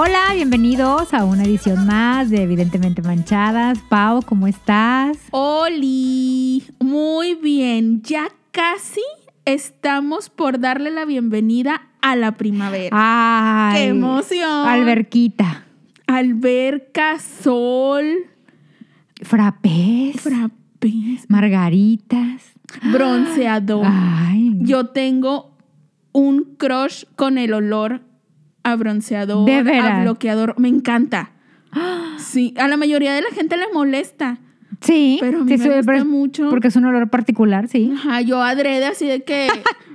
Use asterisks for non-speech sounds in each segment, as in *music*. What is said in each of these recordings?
Hola, bienvenidos a una edición más de Evidentemente Manchadas. Pau, ¿cómo estás? Oli, muy bien, ya casi estamos por darle la bienvenida a la primavera. ¡Ay! ¡Qué emoción! Alberquita. Alberca, sol, Frappés. frappés, margaritas. bronceador. Ay. Yo tengo un crush con el olor a bronceador, ¿De a bloqueador. Me encanta. Sí, a la mayoría de la gente le molesta. Sí. Pero a mí sí, me gusta mucho. Porque es un olor particular, sí. Ajá, yo adrede así de que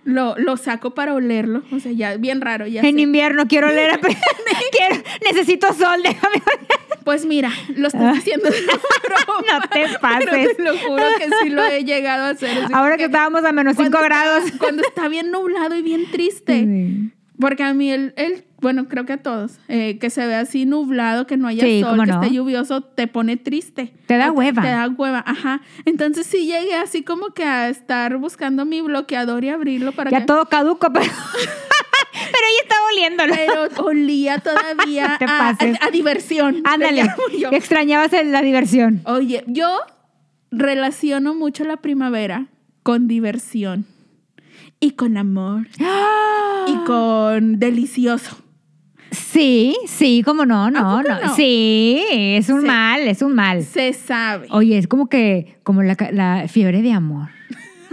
lo, lo saco para olerlo. O sea, ya bien raro, ya En sé. invierno quiero oler a... *laughs* quiero, necesito sol, déjame Pues mira, lo estás diciendo de broma. *laughs* No te Pero pases. te lo juro que sí lo he llegado a hacer. Ahora que estábamos a menos 5 cuando grados. está- cuando está bien nublado y bien triste. Sí. Porque a mí el, el- bueno, creo que a todos, eh, que se ve así nublado, que no haya Sí, sol, que no. esté lluvioso, te pone triste. Te da hueva. Te da hueva, ajá. Entonces sí llegué así como que a estar buscando mi bloqueador y abrirlo para Ya que... todo caduco, pero... *laughs* pero ella está oliéndolo. Pero olía todavía *laughs* No a, a- a diversión. le *laughs* Ándale. Extrañabas la diversión. Oye, yo relaciono mucho la primavera con diversión y con amor y con delicioso. Sí, sí, como no, no, no, no? Sí, es un mal, es un mal. Se sabe. Oye, es como que, como la, fiebre de amor. *laughs*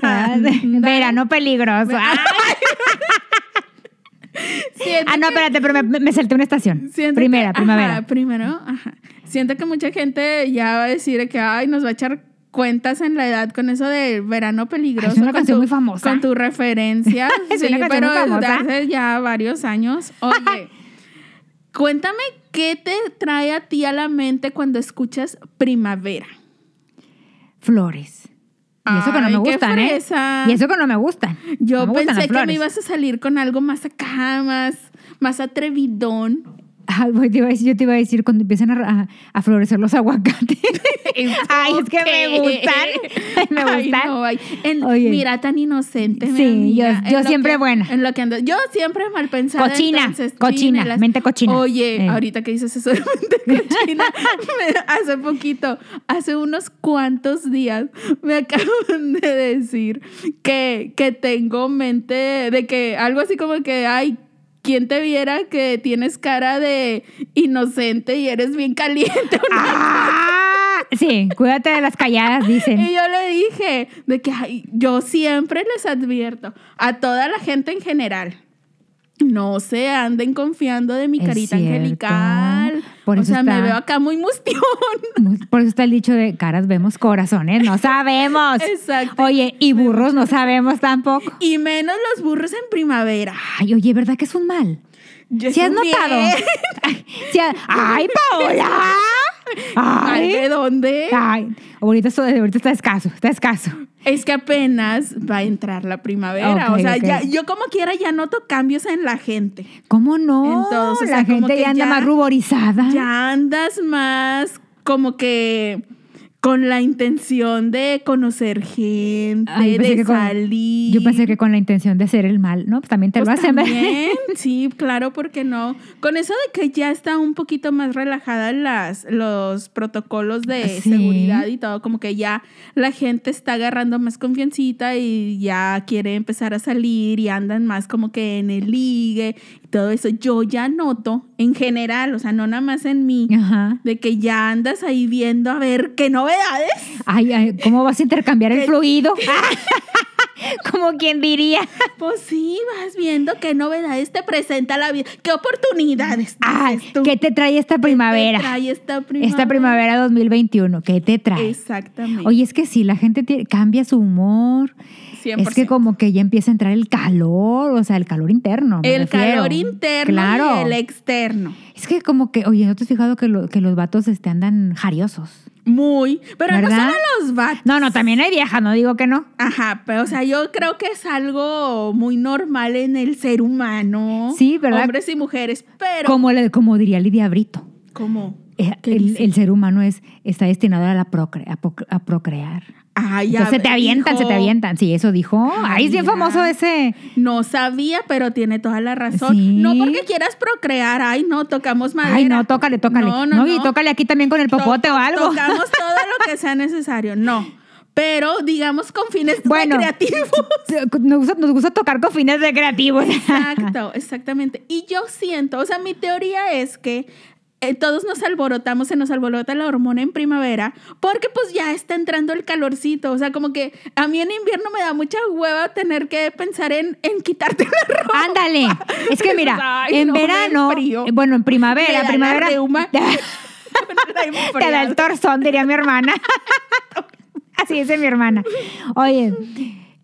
Ah. Verano peligroso. Ah, *laughs* ah, no, espérate, pero me, me salté una estación. Primera, que- primavera. Ajá, primero, ajá. Siento que mucha gente ya va a decir que, ay, nos va a echar cuentas en la edad con eso de verano peligroso. Es una canción tu- muy famosa. Con tu referencia. *laughs* Es sí, una pero desde hace ya varios años. Oye, *laughs* cuéntame qué te trae a ti a la mente cuando escuchas primavera. Flores. Y eso que no Ay, me gustan, ¿eh? Y eso que no me gustan. Yo No me gustan las pensé que me ibas a salir con algo más acá, más, más atrevidón. Ay, te iba a decir- yo te iba a decir cuando empiezan a, a- a florecer los aguacates. *laughs* *laughs* Ay, es que me gustan. Me Ay, gustan. no, ay. En-. Mira, tan inocente. Sí, amiga, yo- siempre que- buena. En lo que ando- yo siempre mal pensada. Cochina, entonces, cochina, mente cochina. Oye, Eh. ahorita que dices eso de mente *laughs* cochina, me- hace poquito, hace unos cuantos días, me acaban de decir que, que tengo mente de que algo así como que, ay, ¿Quién te viera que tienes cara de inocente y eres bien caliente? Ah, sí, cuídate de las calladas, dicen. Y yo le dije de que ay, yo siempre les advierto a toda la gente en general. No se anden confiando de mi Es carita cierto. angelical. Por o sea, me veo acá muy mustión. *laughs* Por eso está el dicho de caras vemos, corazones no sabemos. Exacto. Oye, y burros no sabemos tampoco. Y menos los burros en primavera. Ay, oye, ¿verdad que es un mal? Yo ¿Sí has notado? Ay, *laughs* *laughs* sí ha- ¡Ay, Paola! ¿Mal ¡Ay! de dónde? Ay, ahorita, esto- ahorita está escaso, está escaso. Es que apenas va a entrar la primavera. O sea, ya, yo como quiera ya noto cambios en la gente. ¿Cómo no? Entonces, o la sea, como gente que ya anda ya- más ruborizada. Ya andas más como que con la intención de conocer gente, Ay, de con- salir. Yo pensé que con la intención de hacer el mal, ¿no? Pues también te Pues lo hacen. ¿verdad? *laughs* sí, claro, porque no. Con eso de que ya está un poquito más relajada las, los protocolos de Sí. seguridad y todo, como que ya la gente está agarrando más confiancita y ya quiere empezar a salir y andan más como que en el ligue todo eso. Yo ya noto en general, o sea, no nada más en mí, Ajá. de que ya andas ahí viendo a ver qué novedades. Ay, ay, ¿cómo vas a intercambiar el ¿Qué- fluido? *laughs* *laughs* Como quien diría. Pues sí, vas viendo qué novedades te presenta la vida, qué oportunidades. Ay, dices tú. ¿qué te trae esta primavera? ¿Qué te trae esta primavera? Esta primavera 2021, ¿qué te trae? Exactamente. Oye, es que sí, la gente tiene- cambia su humor. 100%. Es que como que ya empieza a entrar el calor, o sea, el calor interno. me el refiero. calor interno Claro. y el externo. Es que como que, oye, ¿no te has fijado que, lo- que los vatos este, andan jariosos? Muy. Pero ¿Verdad? no solo los vatos. No, no, también hay viejas, no digo que no. Ajá, pero o sea, yo creo que es algo muy normal en el ser humano. Sí, ¿verdad? Hombres y mujeres, pero Como, le, como diría Lidia Brito. como ¿Qué el, dice? el ser humano es, está destinado a, la procre- a, a procrear. Ay, Entonces se te avientan, se te avientan. Sí, eso dijo. Ay, es bien famoso ese. No sabía, pero tiene toda la razón. Sí. No porque quieras procrear, ay, no, tocamos madera. Ay, no, tócale, tócale. No, no, Y no. tócale aquí también con el popote To- o algo. Tocamos *laughs* todo lo que sea necesario, no. Pero digamos con fines Bueno. recreativos. *laughs* Nos gusta, nos gusta tocar con fines recreativos. Exacto, *laughs* exactamente. Y yo siento, o sea, mi teoría es que eh, todos nos alborotamos, se nos alborota la hormona en primavera, porque pues ya está entrando el calorcito. O sea, como que a mí en invierno me da mucha hueva tener que pensar en, en quitarte la *laughs* ropa. Ándale. Es que *laughs* mira, Ay, en no, verano, eh, bueno, en primavera, la primavera. reuma. *laughs* te da el torzón, diría mi hermana. Así dice mi hermana. Oye,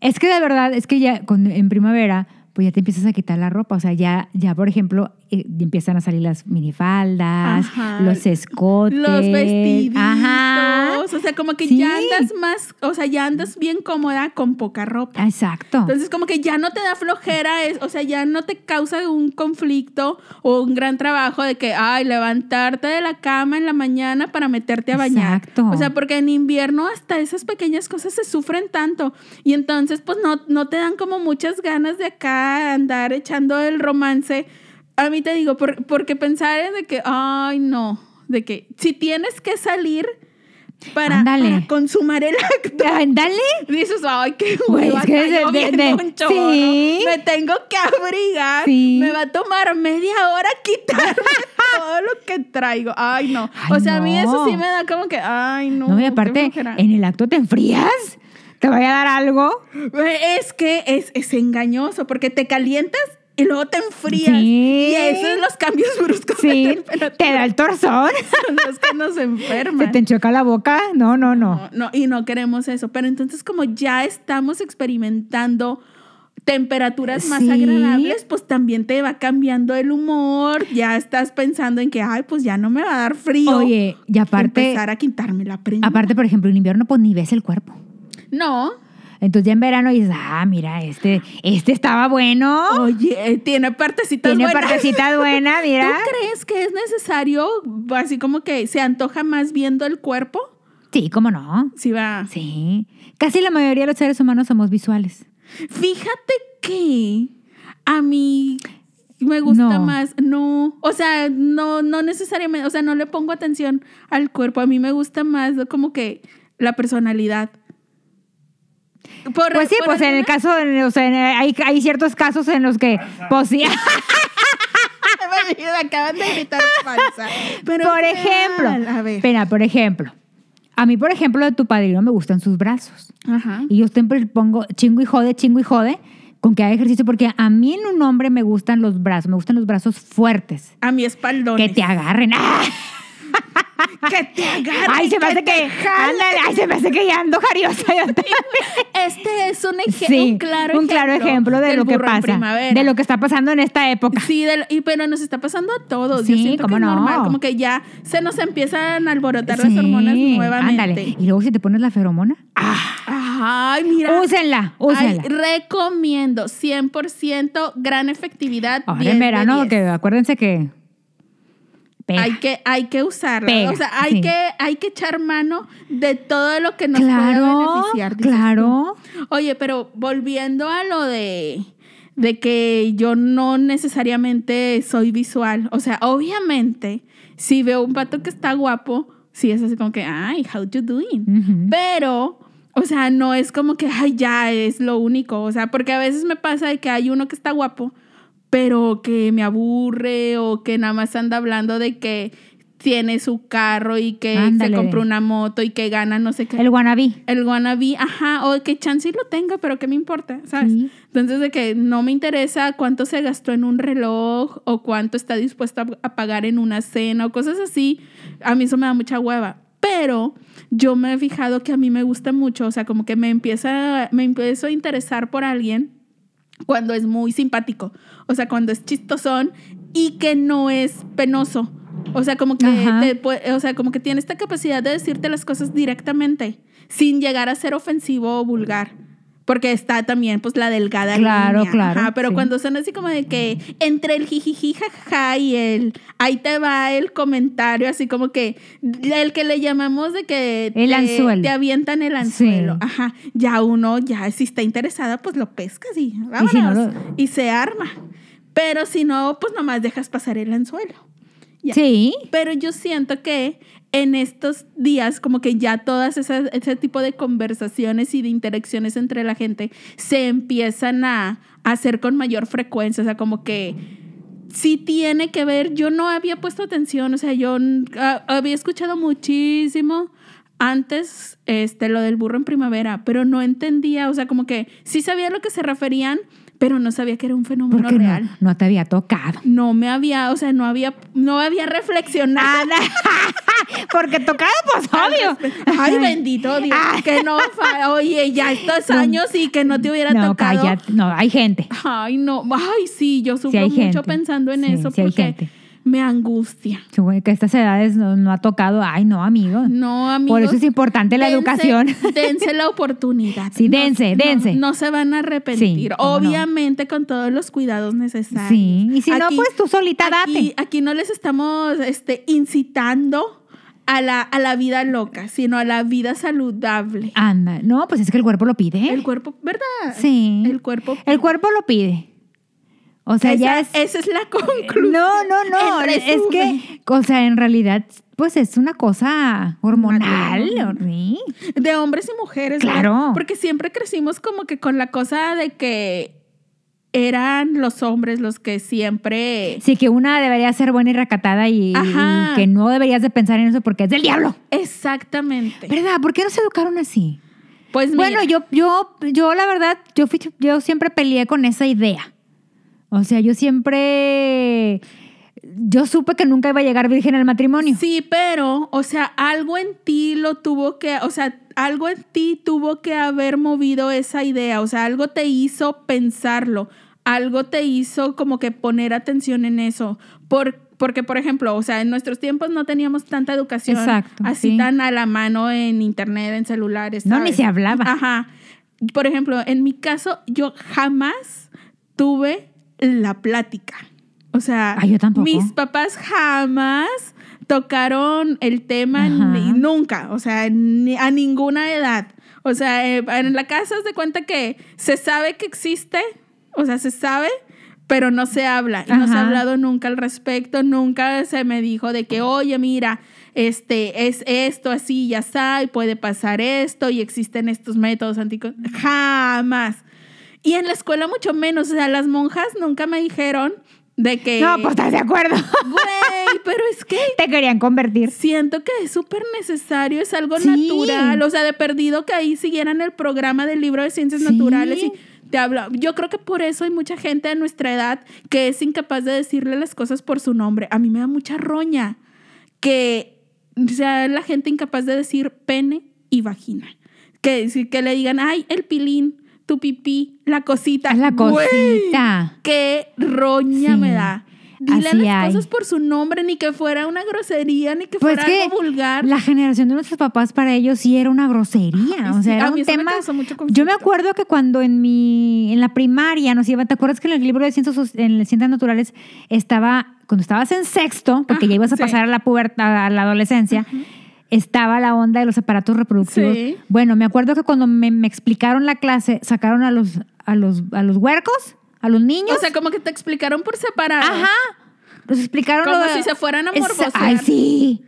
es que de verdad, es que ya con- en primavera, pues ya te empiezas a quitar la ropa. O sea, ya, ya por ejemplo, eh, empiezan a salir las minifaldas, Ajá. los escotes. Los vestiditos. Ajá. O sea, como que Sí. ya andas más, o sea, ya andas bien cómoda con poca ropa. Exacto. Entonces, como que ya no te da flojera, es, o sea, ya no te causa un conflicto o un gran trabajo de que, ay, levantarte de la cama en la mañana para meterte a bañar. Exacto. O sea, porque en invierno hasta esas pequeñas cosas se sufren tanto. Y entonces, pues no, no te dan como muchas ganas de acá andar echando el romance. A mí te digo, por- porque pensar en de que, ay, no, de que si tienes que salir para, consumar el acto. Ándale. *laughs* Dices, ay, qué Güey, hueva, es que está de- de- un chorro, sí. Me tengo que abrigar. Sí. Me va a tomar media hora quitarme *laughs* todo lo que traigo. Ay, no. Ay, o sea, a mí eso sí me da como que, ay, no. No, y aparte, en el acto te enfrías. ¿Te vaya a dar algo? Es que es, es engañoso porque te calientas y luego te enfrías. Sí. Y esos son los cambios *laughs* bruscos Sí. Te da el torzón. *laughs* Los que nos Se enferman. te enchoca la boca. No, no, no. No, no, y no queremos eso. Pero entonces, como ya estamos experimentando temperaturas más Sí. agradables, pues también te va cambiando el humor. Ya estás pensando en que, ay, pues ya no me va a dar frío. Oye, y aparte, empezar a quitarme la prenda. aparte, por ejemplo, en invierno, pues ni ves el cuerpo. No. Entonces ya en verano dices, ah, mira, este, este estaba bueno. Oye, eh, tiene partecitas Tiene buenas. partecita *laughs* buena, ¿Tú mira. crees que es necesario, así como que se antoja más viendo el cuerpo? Sí, cómo no. Sí, va. Sí. Casi la mayoría de los seres humanos somos visuales. Fíjate que a mí me gusta No. más, no, o sea, no, no necesariamente, o sea, no le pongo atención al cuerpo, a mí me gusta más como que la personalidad. Por- Pues sí, por pues en el caso, en- o sea, en- hay, hay ciertos casos en los que, pues sí. *laughs* Me acaban de gritar falsa. Pero por ejemplo. A ver. Espera, por ejemplo, a mí, por ejemplo, de tu padrino me gustan sus brazos. Ajá. Y yo siempre pongo chingo y jode, chingo y jode con que haga ejercicio, porque a mí en un hombre me gustan los brazos, me gustan los brazos fuertes, A mi espaldón. que te agarren. ¡Ah! *laughs* Que te agarre. Ay, se me hace que, ándale, ay, se me hace que ya ando jariosa. *laughs* Este es un, eje- Sí, un claro un claro ejemplo de lo que pasa, de lo que está pasando en esta época. Sí, del- y, pero nos está pasando a todos. Yo Sí, siento cómo que es no. normal, como que ya se nos empiezan a alborotar las hormonas nuevamente. Ándale. Y luego si te pones la feromona, ¡ah! Ay, mira. úsenla, Ay, úsenla. recomiendo 100% gran efectividad. Ahora 10 en de verano, 10. que acuérdense que... pega. Hay que, hay que usarla. Pega, o sea, hay, sí. que, hay que echar mano de todo lo que nos claro, beneficiar. dices claro. tú. Oye, pero volviendo a lo de, de que yo no necesariamente soy visual. O sea, obviamente, si veo un pato que está guapo, sí es así como que, ay, how you doing? Pero, o sea, no es como que, ay, ya es lo único. O sea, porque a veces me pasa de que hay uno que está guapo, pero que me aburre o que nada más anda hablando de que tiene su carro y que Ándale. se compró una moto y que gana no sé qué. El wannabe. El wannabe, ajá, o que chance lo tenga, pero que me importa, ¿sabes? Sí. Entonces, de que no me interesa cuánto se gastó en un reloj o cuánto está dispuesto a, a pagar en una cena o cosas así, a mí eso me da mucha hueva. Pero yo me he fijado que a mí me gusta mucho, o sea, como que me empieza, me empiezo a interesar por alguien cuando es muy simpático, o sea, cuando es chistosón y que no es penoso. O sea, como que te o sea, como que tiene esta capacidad de decirte las cosas directamente, sin llegar a ser ofensivo o vulgar. Porque está también, pues, la delgada Claro, línea. claro, pero sí. cuando son así como de que entre el jijiji jajaja y el ahí te va el comentario, así como que el que le llamamos de que El te, anzuelo. te avientan el anzuelo. Sí. Ajá. Ya uno, ya si está interesada, pues lo pescas y vámonos. si no lo- Y se arma. Pero si no, pues nomás dejas pasar el anzuelo. Ya. Sí. Pero yo siento que en estos días, como que ya todas esas, ese tipo de conversaciones y de interacciones entre la gente se empiezan a, a hacer con mayor frecuencia. O sea, como que sí tiene que ver. Yo no había puesto atención, o sea, yo había escuchado muchísimo antes este, lo del burro en primavera, pero no entendía, o sea, como que sí sabía a lo que se referían, pero no sabía que era un fenómeno Porque real. no, no te había tocado. No me había, o sea, no había, no había reflexionado. *laughs* Porque tocado, pues obvio. Ay, bendito Dios. Ay. Que no, oye, ya estos años y que no te hubiera No, tocado. cállate. No, hay gente. Ay, no. Ay, sí, yo sufro hay mucho gente. pensando en Sí, eso sí porque. Me angustia. Que a estas edades no, no ha tocado. Ay, no, amigo. No, amigos. Por eso es importante la educación. *laughs* Dense la oportunidad. Sí, dense, no- dense. No, se van a arrepentir. Sí. Obviamente con todos los cuidados necesarios. Sí, y si no, pues tú solita aquí, date. aquí no les estamos este, incitando a la, a la vida loca, sino a la vida saludable. Anda. No, pues es que el cuerpo lo pide. El cuerpo, ¿verdad? Sí. El cuerpo. El cuerpo lo pide. O sea, esa, ya es. esa es la *laughs* conclusión. No, no, no. Es que, o sea, en realidad, pues es una cosa hormonal. De hombres y mujeres. Claro. ¿verdad? Porque siempre crecimos como que con la cosa de que eran los hombres los que siempre. Sí, que una debería ser buena y recatada y que no deberías de pensar en eso porque es del diablo. Exactamente. ¿Verdad? ¿Por qué no se educaron así? Pues mira, Bueno, yo, yo, yo la verdad, yo, fui, yo siempre peleé con esa idea. O sea, yo siempre, yo supe que nunca iba a llegar virgen al matrimonio. Sí, pero, o sea, algo en ti lo tuvo que, o sea, algo en ti tuvo que haber movido esa idea, o sea, algo te hizo pensarlo, algo te hizo como que poner atención en eso, por, porque, por ejemplo, o sea, en nuestros tiempos no teníamos tanta educación Exacto, así sí. tan a la mano en internet, en celulares. No, ni se hablaba. Ajá. Por ejemplo, en mi caso, yo jamás tuve la plática. O sea, Ah, yo mis papás jamás tocaron el tema ni- nunca, o sea, ni- a ninguna edad. O sea, eh, en la casa se cuenta que se sabe que existe, o sea, se sabe, pero no se habla. Y no se ha hablado nunca al respecto, nunca se me dijo de que, oye, mira, este es esto así, ya sabe, puede pasar esto y existen estos métodos anticon... Jamás. Y en la escuela mucho menos, o sea, las monjas nunca me dijeron de que... No, pues estás de acuerdo. Güey, *laughs* pero es que Te querían convertir. siento que es súper necesario, es algo Sí. natural. O sea, de perdido que ahí siguieran el programa del libro de ciencias Sí. naturales y te habla. Yo creo que por eso hay mucha gente de nuestra edad que es incapaz de decirle las cosas por su nombre. A mí me da mucha roña que sea la gente incapaz de decir pene y vagina. Que, que le digan, ay, el pilín, tu pipí, la cosita. La Güey, cosita. qué roña Sí, me da. Dile así las hay. cosas por su nombre, ni que fuera una grosería, ni que Pues fuera que algo vulgar. la generación de nuestros papás para ellos sí era una grosería. O sí, sea, era a mí un me tema. mucho Yo me acuerdo que cuando en mi en la primaria nos iban, ¿te acuerdas que en el libro de ciencias en naturales estaba cuando estabas en sexto, porque Ajá, ya ibas a sí. pasar a la pubertad, a la adolescencia, estaba la onda de los aparatos reproductivos. Sí. Bueno, me acuerdo que cuando me, me explicaron la clase, sacaron a los a los a los huercos, a los niños. O sea, como que te explicaron por separado. Ajá. Los explicaron Como lo de- si se fueran a morbosear. Ay, sí.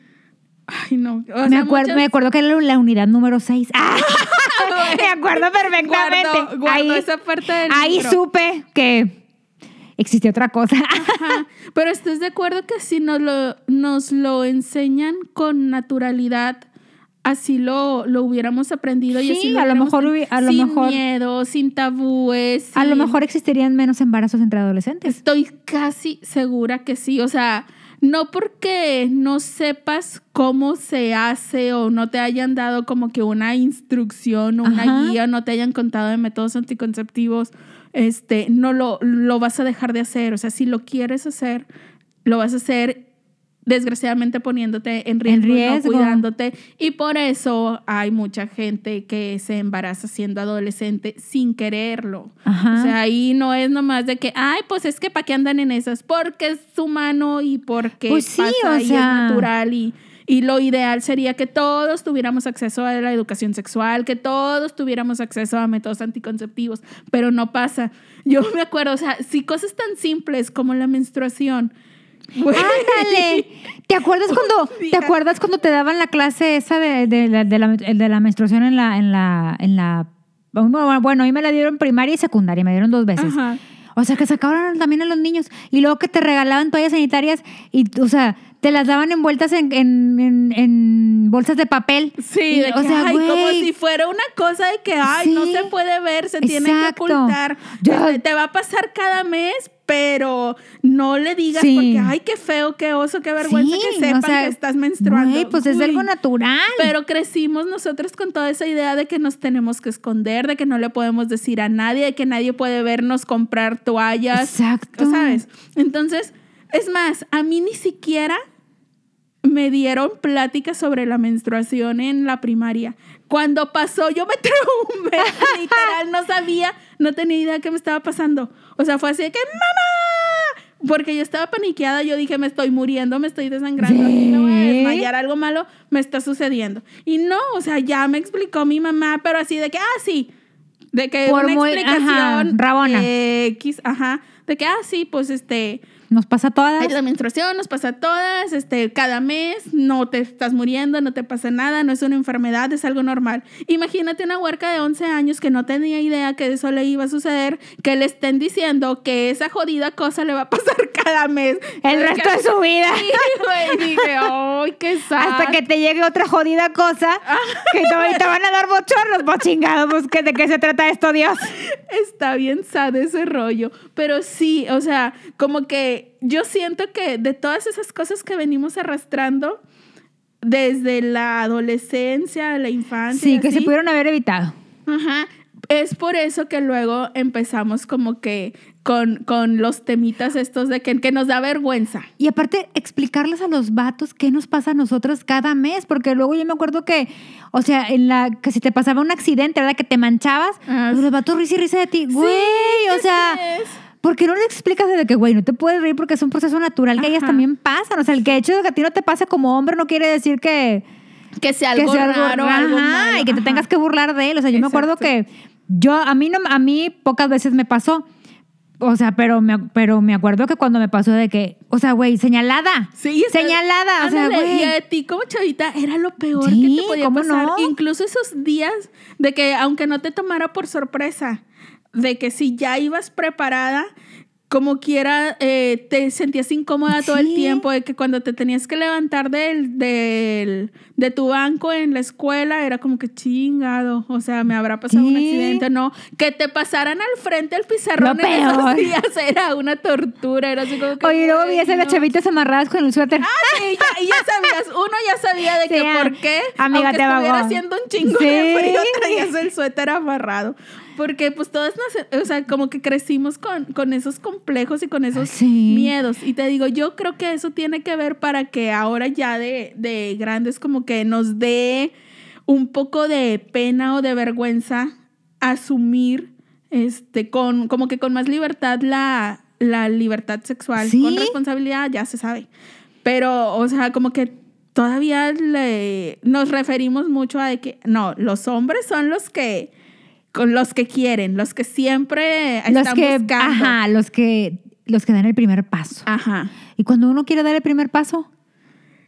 Ay, no. O me, acuerdo, muchas- me acuerdo que era la unidad número 6. *laughs* *laughs* me acuerdo perfectamente. Guardo, guardo ahí esa parte del ahí libro. supe que existía otra cosa. *laughs* Ajá. Pero estás de acuerdo que si nos lo, nos lo enseñan con naturalidad, así lo, lo hubiéramos aprendido y Sí, así lo a lo mejor a lo sin mejor- miedo, sin tabúes. A lo mejor existirían menos embarazos entre adolescentes. Estoy casi segura que sí. O sea, no porque no sepas cómo se hace o no te hayan dado como que una instrucción o una Ajá. guía, no te hayan contado de métodos anticonceptivos, este, no lo, lo vas a dejar de hacer. O sea, si lo quieres hacer, lo vas a hacer desgraciadamente poniéndote en riesgo, riesgo. no cuidándote. Y por eso hay mucha gente que se embaraza siendo adolescente sin quererlo. Ajá. O sea, ahí no es nomás de que, ay, pues es que para qué andan en esas, porque es humano y porque Pues sí, pasa o y sea. es natural y, y lo ideal sería que todos tuviéramos acceso a la educación sexual, que todos tuviéramos acceso a métodos anticonceptivos, pero no pasa. Yo me acuerdo, o sea, si cosas tan simples como la menstruación. Ándale. ¿Te acuerdas *laughs* cuando día. te acuerdas cuando te daban la clase esa de, de la, de la- de la menstruación en la en la en la bueno, a mí me la dieron primaria y secundaria, me dieron dos veces. Ajá. O sea, que sacaban también a los niños y luego que te regalaban toallas sanitarias y, o sea, te las daban envueltas en, en, en- en bolsas de papel. Sí, Y, de o que, sea, ay, como si fuera una cosa de que, ay, no se puede ver, se tiene que ocultar. Te va a pasar cada mes, pero no le digas Sí. porque, ay, qué feo, qué oso, qué vergüenza Sí, que sepan o sea, que estás menstruando. güey, pues es algo natural. Pero crecimos nosotros con toda esa idea de que nos tenemos que esconder, de que no le podemos decir a nadie, de que nadie puede vernos comprar toallas. Exacto. ¿Sabes? Entonces, es más, a mí ni siquiera me dieron pláticas sobre la menstruación en la primaria. Cuando pasó, yo me *laughs* traumé, literal, no sabía, no tenía idea qué me estaba pasando. O sea, fue así de que, ¡mamá! Porque yo estaba paniqueada, yo dije, me estoy muriendo, me estoy desangrando, aquí me voy a desmayar, algo malo me está sucediendo. Y no, o sea, ya me explicó mi mamá, pero así de que, ah, sí, de que Por una muy- explicación ajá, rabona. X, ajá, de que, ah, sí, pues este, Nos pasa a todas. la menstruación, nos pasa a todas, este, cada mes, no te estás muriendo, no te pasa nada, no es una enfermedad, es algo normal. Imagínate una huerca de 11 años que no tenía idea que eso le iba a suceder, que le estén diciendo que esa jodida cosa le va a pasar *laughs* cada mes. El resto de su vida. Sí, güey, dije, ay, qué sad. Hasta que te llegue otra jodida cosa que te, te van a dar bochornos, pues chingado, pues ¿qué- ¿de qué se trata esto, Dios? Está bien sad ese rollo. Pero sí, o sea, como que yo siento que de todas esas cosas que venimos arrastrando desde la adolescencia, la infancia. Sí, que se pudieron haber evitado. Ajá. Es por eso que luego empezamos como que con, con los temitas estos de que, que nos da vergüenza. Y aparte, explicarles a los vatos qué nos pasa a nosotros cada mes, porque luego yo me acuerdo que, o sea, en la que si te pasaba un accidente, ¿verdad? Que te manchabas, Ah, los vatos risa y risa de ti, güey, o sea, estrés. ¿Por qué no le explicas de que, güey, no te puedes reír porque es un proceso natural que ellas Ajá. también pasan? O sea, el que hecho de que a ti no te pase como hombre no quiere decir que, Que sea que algo sea raro, algo malo. y que te Ajá. tengas que burlar de él. O sea, yo me acuerdo Exacto. que yo, a mí, no, a mí pocas veces me pasó. O sea, pero me, pero me acuerdo que cuando me pasó de que, o sea, güey, señalada. Sí, señalada. O sea, güey. Y a ti como chavita era lo peor Sí, que te podía ¿cómo pasar. no? Incluso esos días de que aunque no te tomara por sorpresa, de que si ya ibas preparada, como quiera, eh, te sentías incómoda todo el tiempo, de que cuando te tenías que levantar del, del, de tu banco en la escuela, era como que chingado, o sea, me habrá pasado un accidente, no, que te pasaran al frente el pizarrón Lo en esos peor. días *laughs* era una tortura, era así como que... Oye, luego güey, vi a las chavitas amarradas con el suéter. Ah, sí, ya, y ya sabías, uno ya sabía de *laughs* que por qué, amiga, aunque te estuviera vagó. haciendo un chingo Sí. de frío, traías el suéter amarrado. Porque pues todas nos, o sea, como que crecimos con, con esos complejos y con esos Sí. miedos. Y te digo, yo creo que eso tiene que ver para que ahora ya de, de grandes como que nos dé un poco de pena o de vergüenza asumir este con como que con más libertad la, la libertad sexual Sí. con responsabilidad ya se sabe pero o sea como que todavía le, nos referimos mucho a de que no los hombres son los que con los que quieren los que siempre los están que, buscando ajá, los que, los que dan el primer paso. Ajá. Y cuando uno quiere dar el primer paso,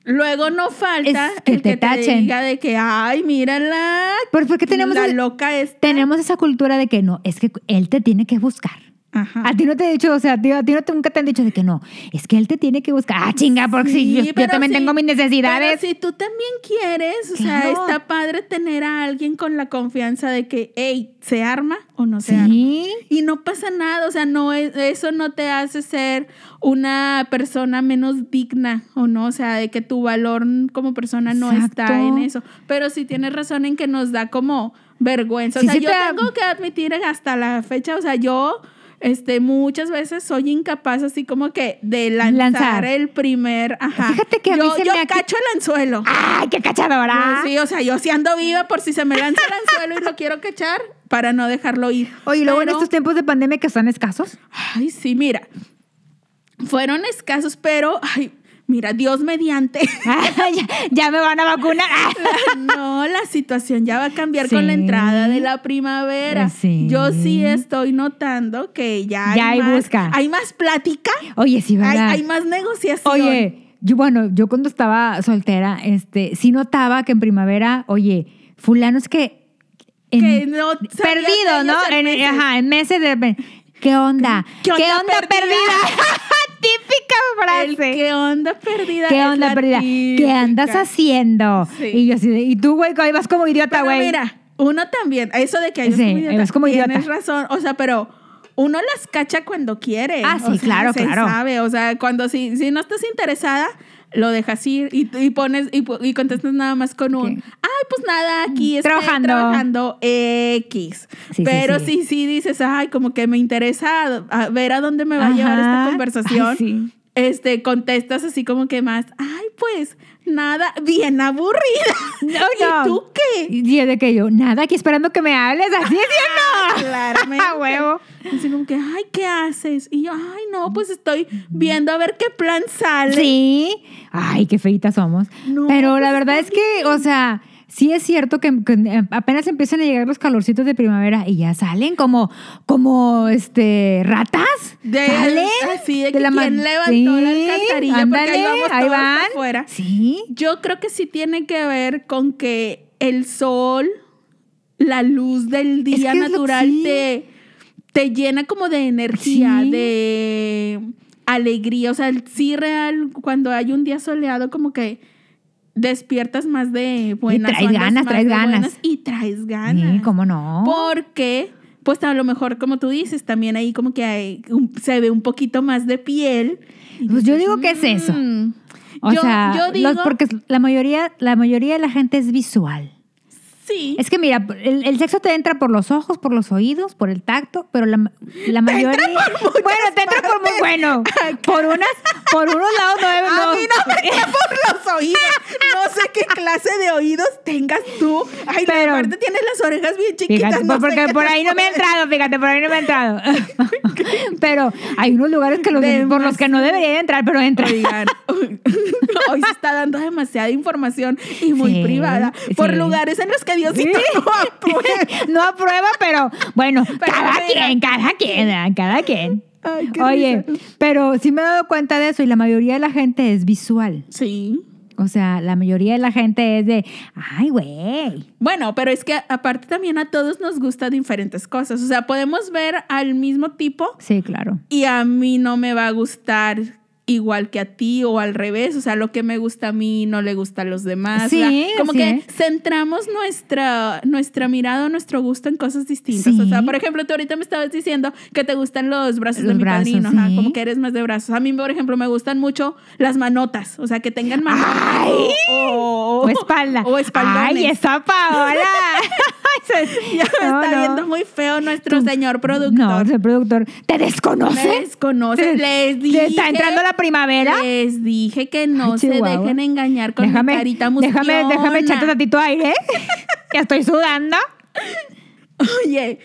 Luego no falta Es que el te que tachen. te diga de que, ay, mírala. ¿por, por qué tenemos, la loca esta? tenemos esa cultura de que no, es que él te tiene que buscar? Ajá. A ti no te he dicho, o sea, a ti, a ti no te, nunca te han dicho de que no, es que él te tiene que buscar. Ah, chinga, porque Sí, yo, yo pero también tengo mis Pero necesidades. si tú también quieres, o sea, está padre tener a alguien con la confianza de que, hey, ¿se arma o no se arma? Y no pasa nada, o sea, no es, eso no te hace ser una persona menos digna o no, o sea, de que tu valor como persona no está en eso. Pero sí tienes razón en que nos da como vergüenza. O sea, sí yo te tengo que admitir hasta la fecha, o sea, yo este, muchas veces soy incapaz así como que de lanzar, Lanzar. el primer, ajá. Fíjate que a mí yo, se yo me cacho el anzuelo. ¡Ay, qué cachadora! Sí, o sea, yo sí ando viva por si se me lanza el anzuelo y lo quiero cachar para no dejarlo ir. Oye, luego en estos tiempos de pandemia que están escasos. Ay, sí, mira. Fueron escasos, pero, ay, mira, Dios mediante. Ay, *laughs* ya, ya me van a vacunar. *laughs* no, la situación ya va a cambiar Sí. con la entrada de la primavera. Sí. Yo sí estoy notando que ya, Ya hay más, busca. Hay más plática, Oye, sí, hay, ¿verdad? hay más negociación. Oye, yo, bueno, yo cuando estaba soltera, este, sí notaba que en primavera, oye, fulano es que. en- Que no perdido, ¿no? en meses. ajá, en meses de. ¿Qué onda? ¿Qué onda perdida? perdida? *laughs* Típica El frase. ¿Qué onda perdida? ¿Qué onda perdida? ¿Qué típica. andas haciendo? Sí. Y yo así, de, y tú, güey, ahí vas como idiota, güey. mira, uno también, eso de que hay Sí, como como idiota. Tienes razón, o sea, pero uno las cacha cuando quiere. Ah, o sí, sea, claro, se claro. sabe, o sea, cuando si, si no estás interesada, lo dejas ir y, y pones y, contestas nada más con un, ¿Qué? ay, pues nada, aquí estoy Trabajando. trabajando, X. Sí, Pero sí. sí, sí, dices, ay, como que me interesa a- ver a dónde me va a llevar esta conversación. Ay. Este, contestas así como que más, ay, pues nada, bien aburrida. *laughs* No, ¿Y tú qué? Y de que yo, nada, aquí esperando que me hables, así es, ¿sí o no? *laughs* Claramente. *laughs* A huevo. Así como que, ay, ¿qué haces? Y yo, ay, no, pues estoy viendo a ver qué plan sale. Sí. Ay, qué feitas somos. No, Pero la pues verdad es que, o sea, sí es cierto que, que, eh, apenas empiezan a llegar los calorcitos de primavera y ya salen como, como, este, ratas. De, ¿Salen? Así de, que la quién levantó la Sí, alcantarilla porque ándale, ahí vamos ahí todos van. afuera. Sí. Yo creo que sí tiene que ver con que el sol, la luz del día que es lo- natural sí. te, te llena como de energía, Sí. de alegría. O sea, sí real, cuando hay un día soleado, como que despiertas más de buenas. traes ganas, más traes ganas. buenas y traes ganas. Sí, cómo no. Porque, pues a lo mejor, como tú dices, también ahí como que hay un- se ve un poquito más de piel. Pues yo digo que es eso. "Mm". O yo, sea, yo los- digo, porque la mayoría, la mayoría de la gente es visual. Sí. Es que mira, el, el sexo te entra por los ojos, por los oídos, por el tacto, pero la, la mayoría. bueno, te entra por muy bueno. Por unas, por unos lados no a no. mí no me entra por los oídos. No sé qué clase de oídos tengas tú. Ay, Pero- aparte tienes las orejas bien chiquitas. Fíjate, no porque por te ahí no me ha entrado, fíjate, por ahí no me ha entrado. *laughs* pero hay unos lugares que los- por los que no debería de entrar, pero entra. Oigan, hoy se está dando demasiada información y muy Sí, privada por sí. lugares en los que Diosito Sí. no aprueba. no aprueba, pero bueno, cada mira. quien, cada quien, ¿eh? cada quien. Ay, Oye, risa. pero sí me he dado cuenta de eso y la mayoría de la gente es visual. Sí. O sea, la mayoría de la gente es de, ay, güey. Bueno, pero es que aparte también a todos nos gustan diferentes cosas. O sea, podemos ver al mismo tipo Sí, claro. y a mí no me va a gustar igual que a ti o al revés. O sea, lo que me gusta a mí no le gusta a los demás. Sí, sea, como que es. centramos nuestra, nuestra mirada, nuestro gusto en cosas distintas. Sí. O sea, por ejemplo, tú ahorita me estabas diciendo que te gustan los brazos de mi brazos, padrino. Ajá, como que eres más de brazos. A mí, por ejemplo, me gustan mucho las manotas. O sea, que tengan manotas. ¡Ay! O, O espalda. O espaldones. Ay, esa Paola. *laughs* Ya me *laughs* No, está no. viendo muy feo nuestro Tú- señor productor. No, el productor. ¿Te Me desconoce? desconoce. ¿Te- Les te dije. está entrando la primavera? Les dije que no Ay, se dejen engañar con mi carita musculosa. déjame, déjame echarte tantito aire. ya estoy sudando. Oye,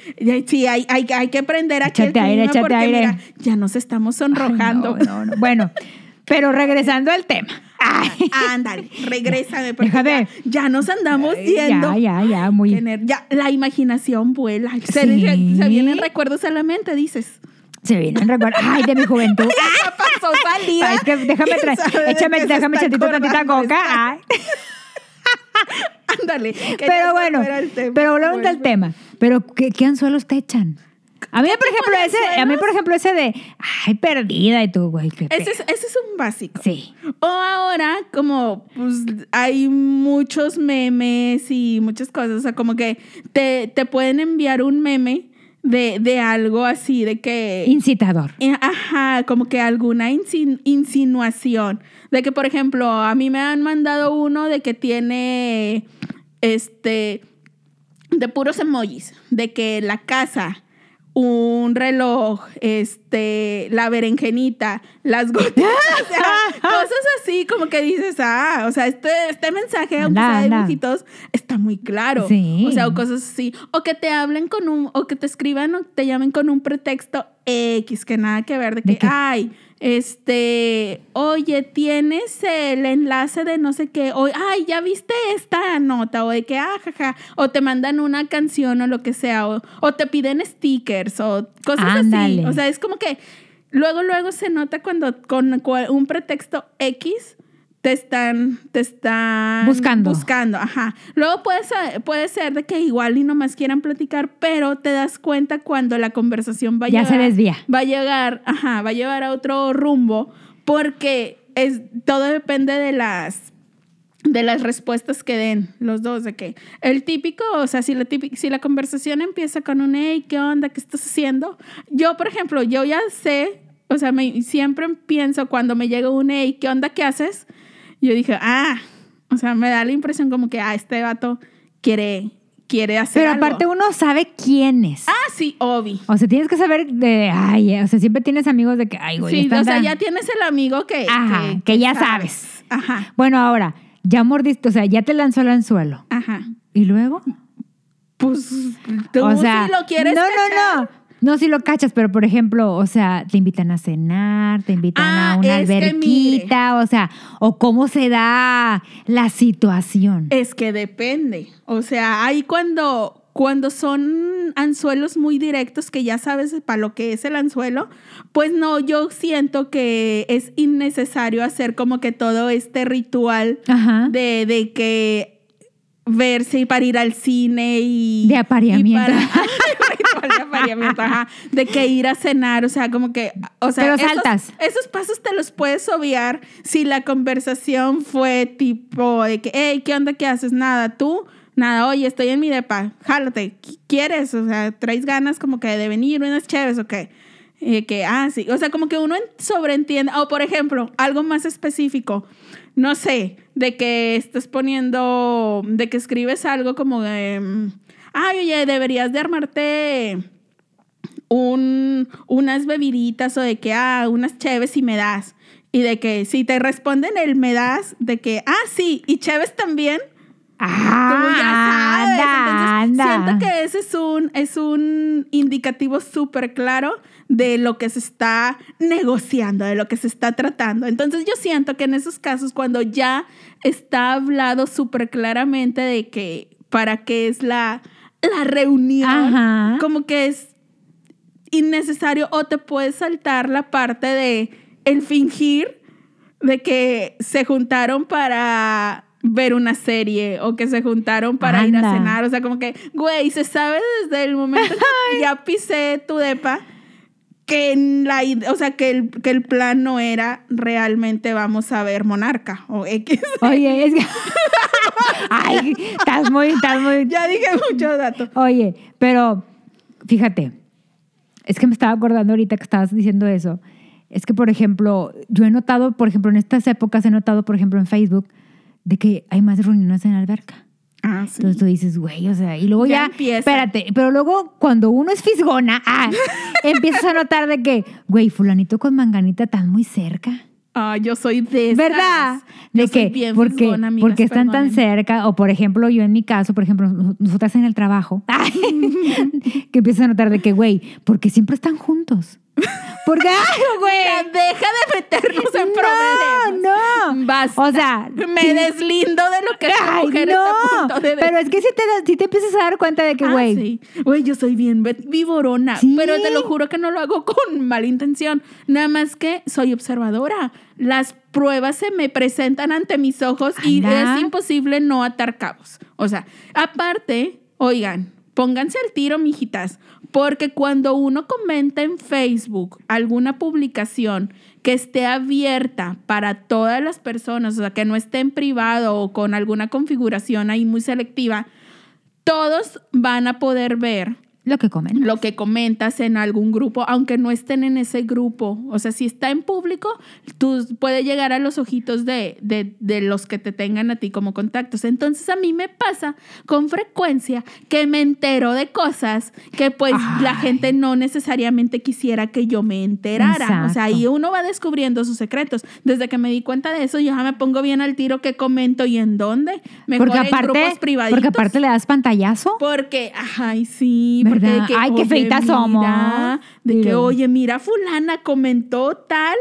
sí, hay, hay, hay que aprender aquí Échate el aire, échate porque aire. mira, ya nos estamos sonrojando. Ay, no, no, no. Bueno, pero regresando al tema. Ay, Ándale, regrésame, porque Déjame. ya, ya nos andamos yendo. ya, ya, ya, muy. Tener- ya, la imaginación vuela. Se vienen recuerdos a la mente, dices. Se vienen recuerdos. Ay, de mi juventud. *laughs* Pasó salida. Ay, es que déjame ¿Quién traer, échame, déjame echar tantita coca. Ay. *laughs* Ándale. Pero bueno, al pero volvemos al Vuelve. tema. Pero ¿qué, qué anzuelos te echan? A mí, por ejemplo, ese, a mí, por ejemplo, ese de, ay, perdida y tú, güey, qué Ese es, ese es un básico. Sí. O ahora, como pues, hay muchos memes y muchas cosas, o sea, como que te, te pueden enviar un meme de, de algo así, de que... Incitador. Eh, Ajá, como que alguna insin- insinuación. De que, por ejemplo, a mí me han mandado uno de que tiene, este, de puros emojis. De que la casa, un reloj, este, la berenjenita, las gotitas, o sea, *laughs* cosas así como que dices, ah, o sea, este, este mensaje, aunque Anda, sea de dibujitos, está muy claro. Sí. O sea, o cosas así. O que te hablen con un, o que te escriban o te llamen con un pretexto X, que nada que ver, de que, ¿De ay, este, oye, tienes el enlace de no sé qué, o, ay, ya viste esta nota, o de que, ah, jaja, o te mandan una canción o lo que sea, o, o te piden stickers, o cosas así. O sea, es como que luego, luego se nota cuando con un pretexto X te están, te están Buscando. buscando, ajá. Luego puede ser, puede ser de que igual y nomás quieran platicar, pero te das cuenta cuando la conversación va a Ya llegar, se desvía. va a llegar, ajá, va a llevar a otro rumbo, porque es, todo depende de las de las respuestas que den los dos, de que el típico, o sea, si la, típica, si la conversación empieza con un, hey, ¿qué onda? ¿Qué estás haciendo? Yo, por ejemplo, yo ya sé, o sea, me, siempre pienso cuando me llega un, hey, ¿qué onda? ¿Qué haces? Yo dije, ah, o sea, me da la impresión como que, ah, este vato quiere, quiere hacer Pero algo. aparte uno sabe quién es. Ah, sí, Obi. O sea, tienes que saber de, ay, o sea, siempre tienes amigos de que, ay, güey, Sí, o sea, ya tienes el amigo que... Ajá, que ya sabes. Ajá, Bueno, ahora, ya mordiste, o sea, ya te lanzó al anzuelo. ajá. ¿Y luego? Pues tú o sea, si lo quieres no, cachar. no, no. No, si lo cachas, pero por ejemplo, o sea, te invitan a cenar, te invitan Ah, a una alberquita, o sea, o cómo se da la situación. Es que depende. O sea, hay cuando, cuando son anzuelos muy directos que ya sabes para lo que es el anzuelo, pues no, yo siento que es innecesario hacer como que todo este ritual Ajá. de, de que verse para ir al cine y... De apareamiento. y para- *laughs* apareamiento, ajá. De que ir a cenar, o sea, como que... O sea, Pero esos- saltas. esos pasos te los puedes obviar si la conversación fue tipo de que, hey, ¿qué onda? ¿Qué haces? Nada, tú, nada, oye, estoy en mi depa, jálate, ¿Qu- ¿quieres? O sea, ¿traes ganas como que de venir unas chéves o qué? Y que, ah, sí, o sea, como que uno en- sobreentiende, o por ejemplo, algo más específico, no sé, de que estás poniendo, de que escribes algo como de, mm, ay, oye, deberías de armarte un, unas bebiditas o de que, ah, unas cheves y me das. Y de que si te responden el me das, de que, ah, sí, y cheves también, ya Ah, sabes. anda, Entonces, anda. siento que ese es un, es un indicativo súper claro de lo que se está negociando, de lo que se está tratando. Entonces yo siento que en esos casos, cuando ya está hablado súper claramente de que para qué es la, la reunión, Ajá. como que es innecesario o te puedes saltar la parte de el fingir de que se juntaron para ver una serie o que se juntaron para ir a cenar. O sea, como que, güey, se sabe desde el momento que *laughs* ya pisé tu depa que, en la, o sea, que, el, que el plan no era realmente vamos a ver Monarca o X. Oye, es que. *laughs* Ay, estás muy, estás muy. ya dije muchos datos. Oye, pero fíjate, es que me estaba acordando ahorita que estabas diciendo eso. Es que, por ejemplo, yo he notado, por ejemplo, en estas épocas he notado, por ejemplo, en Facebook, de que hay más reuniones en alberca. Ah, sí. Entonces tú dices, güey, o sea, y luego Ya ya, empieza. espérate, pero luego cuando uno es fisgona, ah, *laughs* empiezas a notar de que, güey, fulanito con manganita están muy cerca. Ah, yo soy de esas. ¿Verdad? Yo De soy que, bien porque, fisgona, amigas, porque están tan cerca, o por ejemplo, yo en mi caso, por ejemplo, nos- nosotras en el trabajo, *laughs* *laughs* que empiezas a notar de que, güey, porque siempre están juntos. Porque, *laughs* ay, güey. deja de meternos en problemas. No, no. Basta. O sea, me sí- deslindo de lo que esta Ay, mujer no, está a punto de pero es que si te, si te empiezas a dar cuenta de que, Ah, güey, sí. Güey, yo soy bien vivorona, Sí. pero te lo juro que no lo hago con mala intención. Nada más que soy observadora. Las pruebas se me presentan ante mis ojos y es imposible no atar cabos. O sea, aparte, oigan, pónganse al tiro, mijitas, porque cuando uno comenta en Facebook alguna publicación que esté abierta para todas las personas, o sea, que no esté en privado o con alguna configuración ahí muy selectiva, todos van a poder ver Lo que comen. lo que comentas en algún grupo, aunque no estén en ese grupo. O sea, si está en público, tú puedes llegar a los ojitos de, de, de los que te tengan a ti como contactos. Entonces a mí me pasa con frecuencia que me entero de cosas que pues la gente no necesariamente quisiera que yo me enterara. O sea, ahí uno va descubriendo sus secretos. Desde que me di cuenta de eso, yo ya me pongo bien al tiro qué comento y en dónde. Mejor Porque en aparte, grupos privaditos. porque aparte le das pantallazo. Porque, ay, sí, de ¿Verdad? que, Ay, qué mira, somos. De que, oye, mira, fulana comentó tal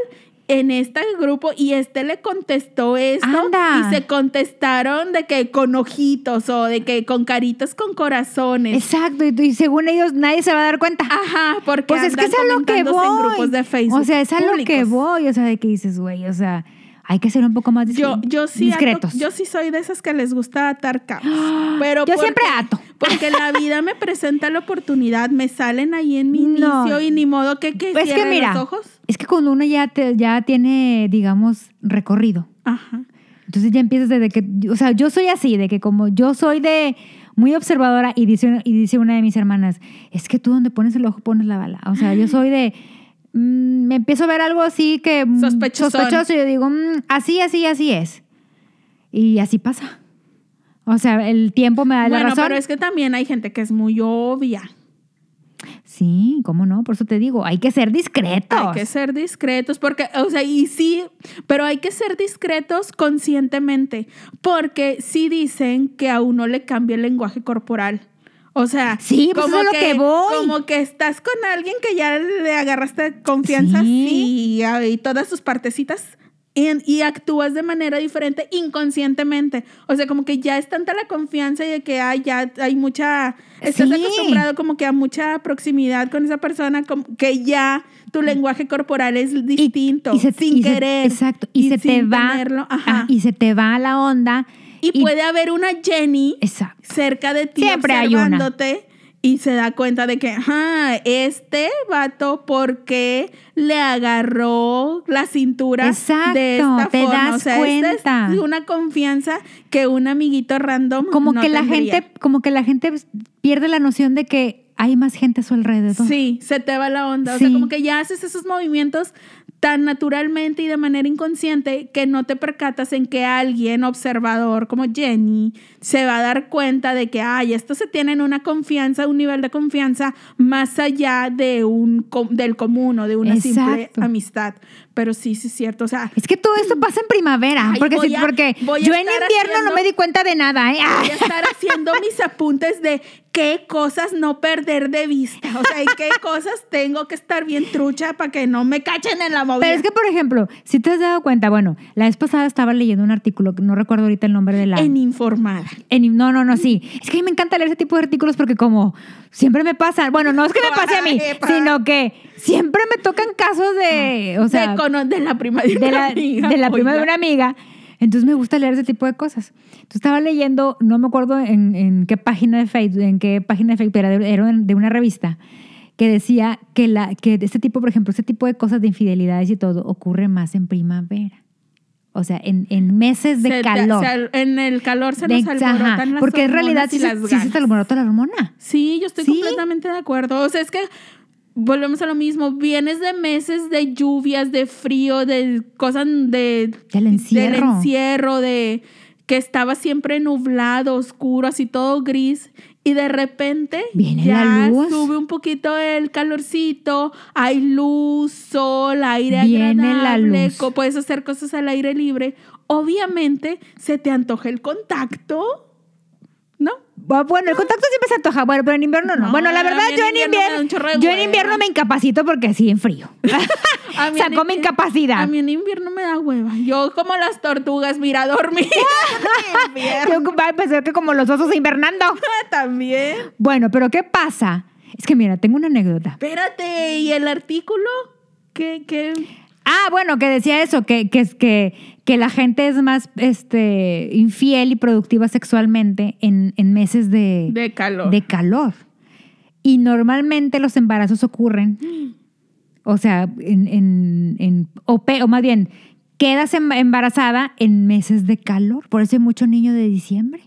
en este grupo y este le contestó esto Anda. y se contestaron de que con ojitos o de que con caritas con corazones. Exacto, y, y según ellos nadie se va a dar cuenta. Ajá, porque pues es que es a lo que voy. en grupos de Facebook. o sea, es a lo que voy. O sea, de que dices, güey, o sea, hay que ser un poco más Yo, yo sí ato- discretos. yo sí soy de esas que les gusta atar cabos. *gasps* Pero Yo porque- siempre ato. *laughs* Porque la vida me presenta la oportunidad, me salen ahí en mi No. inicio y ni modo que, que es que cierre mira, los ojos. es que cuando uno ya, te- ya tiene, digamos, recorrido, Ajá. entonces ya empiezas desde que, o sea, yo soy así, de que como yo soy de muy observadora y dice, y dice una de mis hermanas, es que tú donde pones el ojo pones la bala. O sea, yo soy de, mm, me empiezo a ver algo así que mm, Sospechosón. sospechoso y yo digo, mm, así, así, así es. Y así pasa. O sea, el tiempo me da la Bueno, razón. pero es que también hay gente que es muy obvia. Sí, ¿cómo no? Por eso te digo, hay que ser discretos. Hay que ser discretos porque, o sea, y sí, pero hay que ser discretos conscientemente porque sí dicen que a uno le cambia el lenguaje corporal. O sea, Sí, pues eso es lo que voy. como que estás con alguien que ya le agarraste confianza Sí. sí, y, y todas sus partecitas y, y actúas de manera diferente inconscientemente. O sea, como que ya es tanta la confianza y de que hay, ya hay mucha, estás Sí. acostumbrado como que a mucha proximidad con esa persona, como que ya tu lenguaje corporal es distinto, y se- sin y se- querer. exacto. Y, se te va. tenerlo, ajá. ah, y se te va la onda. Y, puede haber una Jenny Exacto. cerca de ti Siempre hay una. observándote y se da cuenta de que, ajá, este vato, ¿por qué le agarró la cintura Exacto, de esta te forma? das o sea, esta cuenta. es una confianza que un amiguito random Como no que la tendría. gente, como que la gente pierde la noción de que hay más gente a su alrededor. Sí, se te va la onda. O sea, como que ya haces esos movimientos tan naturalmente y de manera inconsciente que no te percatas en que alguien observador como Jenny se va a dar cuenta de que, ay, esto se tiene en una confianza, un nivel de confianza más allá de un, del común o de una simple amistad. Pero sí, sí es cierto. O sea, Es que todo esto pasa en primavera. Ay, porque voy sí, a- porque yo en invierno no me di cuenta de nada, ¿eh? Voy a estar haciendo mis apuntes de qué cosas no perder de vista. O sea, y qué *laughs* cosas tengo que estar bien trucha para que no me cachen en la movida. Pero es que, por ejemplo, si te has dado cuenta, bueno, la vez pasada estaba leyendo un artículo, que no recuerdo ahorita el nombre de la... En informada. En- no, no, no, sí. Es que a mí me encanta leer ese tipo de artículos porque como siempre me pasan, bueno, no es que me pase a mí, sino que siempre me tocan casos de, o sea, de, cono- de la prima de, de una la, amiga, de la prima de una amiga. Entonces me gusta leer ese tipo de cosas. Entonces estaba leyendo, no me acuerdo en, en qué página de Facebook, en qué página de Facebook, era de, era de una revista que decía que, la, que este tipo, por ejemplo, este tipo de cosas de infidelidades y todo ocurre más en primavera. O sea, en, en meses de Se calor. se al- en el calor se De- nos ajá, alborotan las porque en realidad sí, se- las sí se te alborota la hormona. Sí, yo estoy Sí. completamente de acuerdo. O sea, es que volvemos a lo mismo. Vienes de meses de lluvias, de frío, de cosas de... Del encierro. Del encierro, de que estaba siempre nublado, oscuro, así todo gris. Y de repente Viene ya la luz. sube un poquito el calorcito, hay luz, sol, aire Viene la agradable, luz. co- puedes hacer cosas al aire libre. Obviamente se te antoja el contacto, Bueno, el contacto siempre se antoja, bueno, pero en invierno no. No, bueno, la verdad, yo en invierno yo en invierno me incapacito porque así en frío. *laughs* A *laughs* mí en Sacó mi incapacidad. A mí en invierno me da hueva. Yo como las tortugas, mira, dormir. *laughs* Yo va a pensar que como los osos invernando. también. Bueno, pero ¿qué pasa? Es que mira, tengo una anécdota. Espérate, ¿y el artículo? ¿Qué, qué? Ah, bueno, que decía eso, que, que, es que, que la gente es más este, infiel y productiva sexualmente en, en meses de, De calor. de calor. Y normalmente los embarazos ocurren, o sea, en, en, en- o, más bien, quedas em- embarazada en meses de calor. Por eso hay mucho niño de diciembre.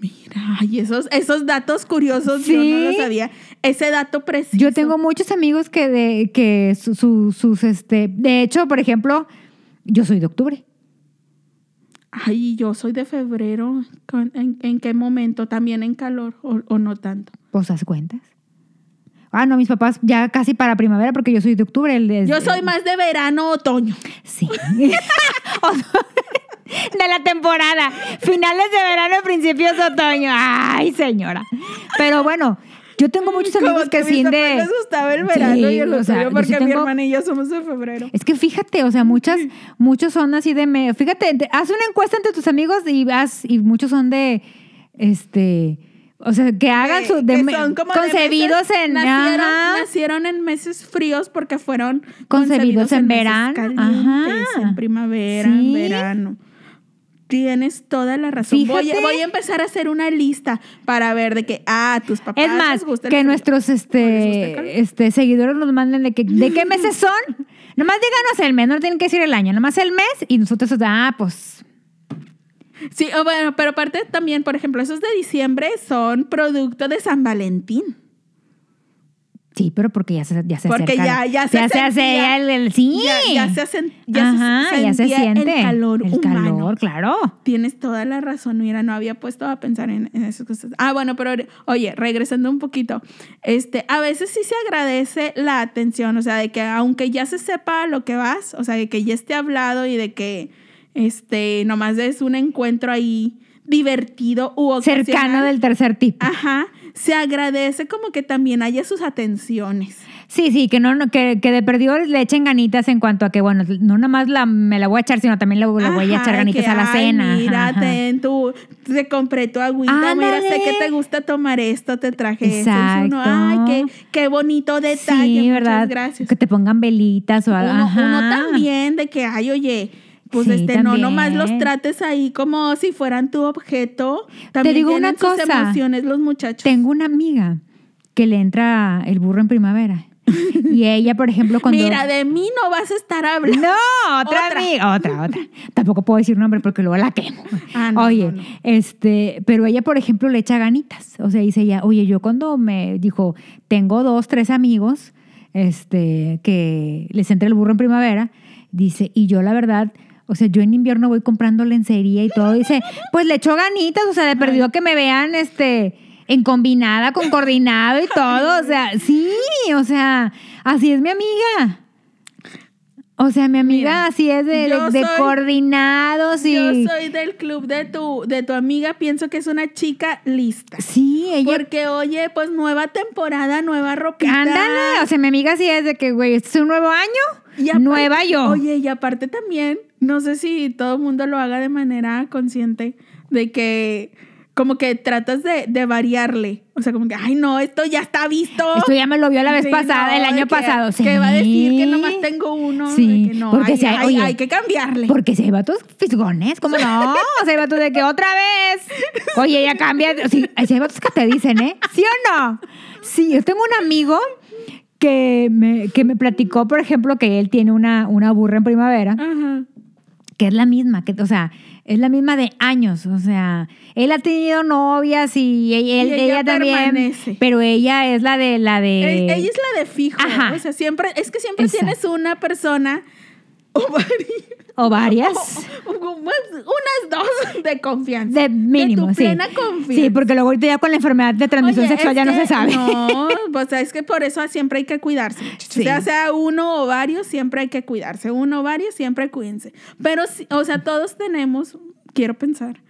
Mira, y esos, esos datos curiosos yo no los sabía. Ese dato preciso. Yo tengo muchos amigos que, de, que su- su- sus, este, de hecho, por ejemplo, yo soy de octubre. Ay, yo soy de febrero. ¿Con- ¿En, en qué momento? ¿También en calor o, o no tanto? ¿Vos das cuentas? Ah, no, mis papás ya casi para primavera porque yo soy de octubre. El de, Yo soy más de verano, otoño. Sí. *laughs* De la temporada. Finales de verano, principios de otoño. Ay, señora. Pero bueno, yo tengo muchos amigos que, mis de... les gustaba el verano Sí, y el o sea, otoño yo porque sí mi tengo- hermana y yo somos de febrero. Es que fíjate, o sea, muchas, muchos son así de me, fíjate, te- haz una encuesta entre tus amigos y vas, y muchos son de este, o sea, que hagan su de, que me- son como de concebidos meses- en nacieron, ajá, nacieron en meses fríos porque fueron Concebidos en meses verano, ajá. en primavera, Sí. en verano. Tienes toda la razón. Voy, Fíjate. voy a empezar a hacer una lista para ver de que, ah, tus papás Es más, les gusta que nuestros ¿O les gusta el este, este seguidores nos manden de que de qué meses *laughs* son. Nomás díganos el mes, no tienen que decir el año, nomás el mes y nosotros, ah, pues Sí, bueno, pero aparte también, por ejemplo, esos de diciembre son producto de San Valentín. Sí, pero porque ya se, ya se Porque acerca. ya- ya se hace sentía- el, el- sí. Ya, ya se, hacen, ya se Ajá, ya se siente el calor el humano. calor, claro. Tienes toda la razón, mira, no había puesto a pensar en, en esas cosas. Ah, bueno, pero oye, regresando un poquito, este, a veces sí se agradece la atención, o sea, de que aunque ya se sepa lo que vas, o sea, de que ya esté hablado y de que, este, nomás es un encuentro ahí divertido u Cercano ocasional. del tercer tipo. Ajá, se agradece como que también haya sus atenciones. Sí, sí, que no, no que, que de perdido le echen ganitas en cuanto a que, bueno, no nada más la, me la voy a echar, sino también le, le voy a echar ganitas que, a la "Ay, cena. Ajá, Mira, ajá. ten tu, te compré tu agüita, mira, sé Ándale. que te gusta tomar esto, te traje esto. Uno, Ay, qué, qué bonito detalle, Sí, muchas ¿verdad? gracias. Que te pongan velitas o algo. Uno, uno también de que, ay, oye, pues Sí, este, no también. nomás los trates ahí como si fueran tu objeto. También digo tienen una sus cosa. emociones los muchachos. Tengo una amiga que le entra el burro en primavera. *laughs* Y ella, por ejemplo, cuando... Mira, de mí no vas a estar hablando. No, otra, Otra. amiga, otra, otra. Tampoco puedo decir nombre porque luego la quemo. Ah, no, oye, no, no. este, pero ella, por ejemplo, le echa ganitas. O sea, dice ella, oye, yo cuando me dijo, tengo dos, tres amigos, este, que les entra el burro en primavera, dice, y yo la verdad, o sea, yo en invierno voy comprando lencería y todo, dice, pues le echó ganitas, o sea, de perdido que me vean, este, en combinada, con coordinado y todo, o sea, sí, o sea, así es mi amiga. O sea, mi amiga Mira, así es de, de, de soy- coordinados y... Yo soy del club de tu, de tu amiga, pienso que es una chica lista. Sí, ella... Porque, oye, pues nueva temporada, nueva ropita. Ándale, o sea, mi amiga sí es de que, güey, este es un nuevo año, Y aparte- nueva yo. Oye, y aparte también, no sé si todo el mundo lo haga de manera consciente, de que como que tratas de, de variarle. O sea, como que, ay, no, esto ya está visto. Esto ya me lo vio la vez Sí, pasada, no, el año que- pasado. Sí. Que va a decir que nomás tengo uno. Sí, de que no, porque hay, si hay- hay- oye, hay que cambiarle. Porque si hay vatos fisgones, ¿cómo no? O sea, hay vatos de que otra vez. Oye, ya cambia. Sí, si hay vatos que te dicen, ¿eh? ¿Sí o no? Sí, yo tengo un amigo que me, que me platicó, por ejemplo, que él tiene una, una burra en primavera, Ajá. Que es la misma, que, o sea, es la misma de años. O sea, él ha tenido novias y, él- él- ella ella, también. permanece. Pero ella es la de la de. E- Ella es la de fijo. Ajá. O sea, siempre, es que siempre Exacto. tienes una persona o *laughs* varias. O varias. *laughs* o- o- o- unas dos de confianza. De mínimo, de tu sí. plena confianza. Sí, porque luego ahorita ya con la enfermedad de transmisión Oye, sexual ya no que- se sabe. No, *laughs* pues es que por eso siempre hay que cuidarse. Sí. Sea sea uno o varios, siempre hay que cuidarse. Uno o varios, siempre cuídense. Pero, sí, o sea, todos tenemos, quiero pensar,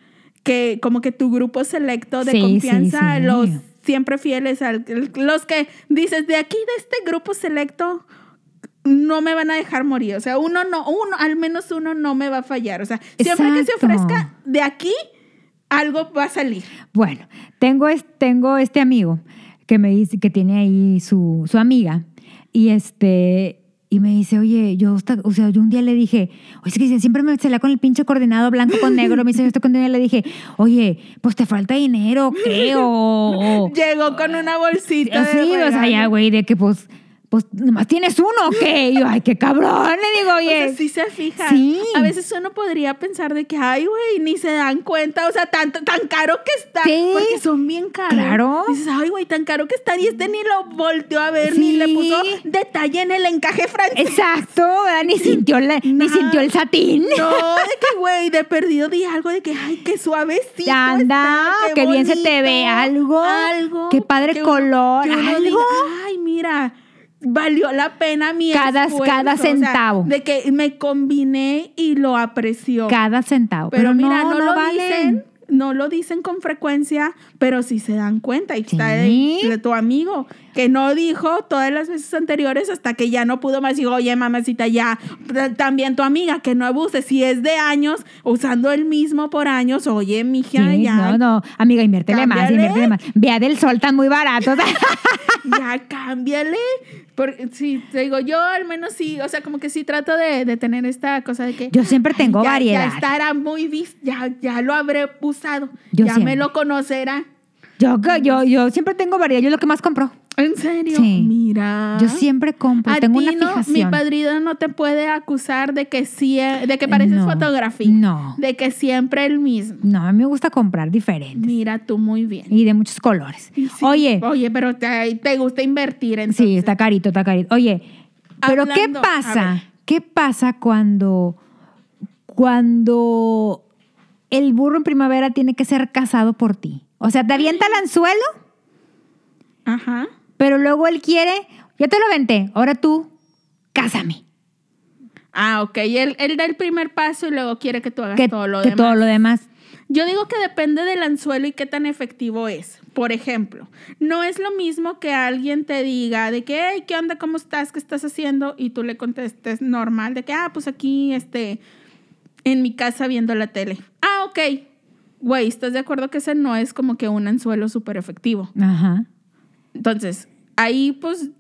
que como que tu grupo selecto de Sí, confianza, sí, sí. los siempre fieles, al, los que dices, de aquí, de este grupo selecto, no me van a dejar morir. O sea, uno no, uno, al menos uno no me va a fallar. O sea, siempre que se ofrezca de aquí, algo va a salir. Bueno, tengo, tengo este amigo que me dice que tiene ahí su, su amiga y este y me dice, oye, yo, hasta- o sea, yo un día le dije, oye, es que siempre me celea con el pinche coordinado blanco con negro, me dice esto con le dije, oye, pues te falta dinero, ¿qué? O, o- *laughs* Llegó con una bolsita. de sí, o sea, ya, güey, de que pues, pues nomás tienes uno, ¿o qué? Y yo, ay, qué cabrón, le digo, O oye. sea, sí se fijan. Sí. A veces uno podría pensar de que, ay, güey, ni se dan cuenta. O sea, tan, tan caro que está. Sí. Porque son bien caros. Claro. Dices, ay, güey, tan caro que está. Y este ni lo volteó a ver, ni le puso detalle en el encaje francés. Exacto, ¿verdad? Ni sintió, la- ni sintió el satín. No, de que, güey, de perdido di algo de que, ay, qué suavecito. Anda, está, qué bien se te ve, algo, Algo. qué padre que uno- color, que uno algo. diga, ay, mira, valió la pena mi Cada- esfuerzo", cada o sea, centavo. de que me combiné y lo apreció. Cada centavo. pero, mira, no, no, no, lo valen. dicen. No lo dicen con frecuencia, pero sí se dan cuenta. Y está Sí. de, de tu amigo, que no dijo todas las veces anteriores hasta que ya no pudo más. Dijo, oye, mamacita, ya. También tu amiga, que no abuse. Si es de años, usando el mismo por años, oye, mija, Sí, ya. no, no, amiga, inviértele más, inviértele más. Vea del sol tan muy barato. *laughs* ya cámbiale. Porque sí, te digo, yo al menos sí, o sea, como que sí trato de, de tener esta cosa de que. Yo siempre "Ay, tengo ya- variedad. Ya estará muy visto, ya, ya lo habré usado. Yo ya siempre. me lo conocerá. yo, yo, yo siempre tengo variedad, yo es lo que más compro. ¿En serio? Sí. Mira. Yo siempre compro, A tengo una no, mi fijación. padrino no te puede acusar de que sí, de que pareces No, fotografía. no. De que siempre el mismo. No, a mí me gusta comprar diferente Mira tú muy bien. y de muchos colores. Sí, Oye, Oye, pero te, te gusta invertir entonces. sí, está carito, está carito. Oye, pero ¿qué Hablando- pasa? ¿Qué pasa cuando, cuando el burro en primavera tiene que ser casado por ti? O sea, te avienta el anzuelo, Ajá. Pero luego él quiere, ya te lo aventé, ahora tú, cásame. Ah, ok. Él, él da el primer paso y luego quiere que tú hagas Que, todo lo que demás. todo lo demás. Yo digo que depende del anzuelo y qué tan efectivo es. Por ejemplo, no es lo mismo que alguien te diga de que, hey, ¿qué onda? ¿Cómo estás? ¿Qué estás haciendo? Y tú le contestes normal, de que, ah, pues aquí, este, en mi casa viendo la tele. Ah, ok. Güey, ¿estás de acuerdo que ese no es como que un anzuelo súper efectivo? Ajá. Entonces, ahí pues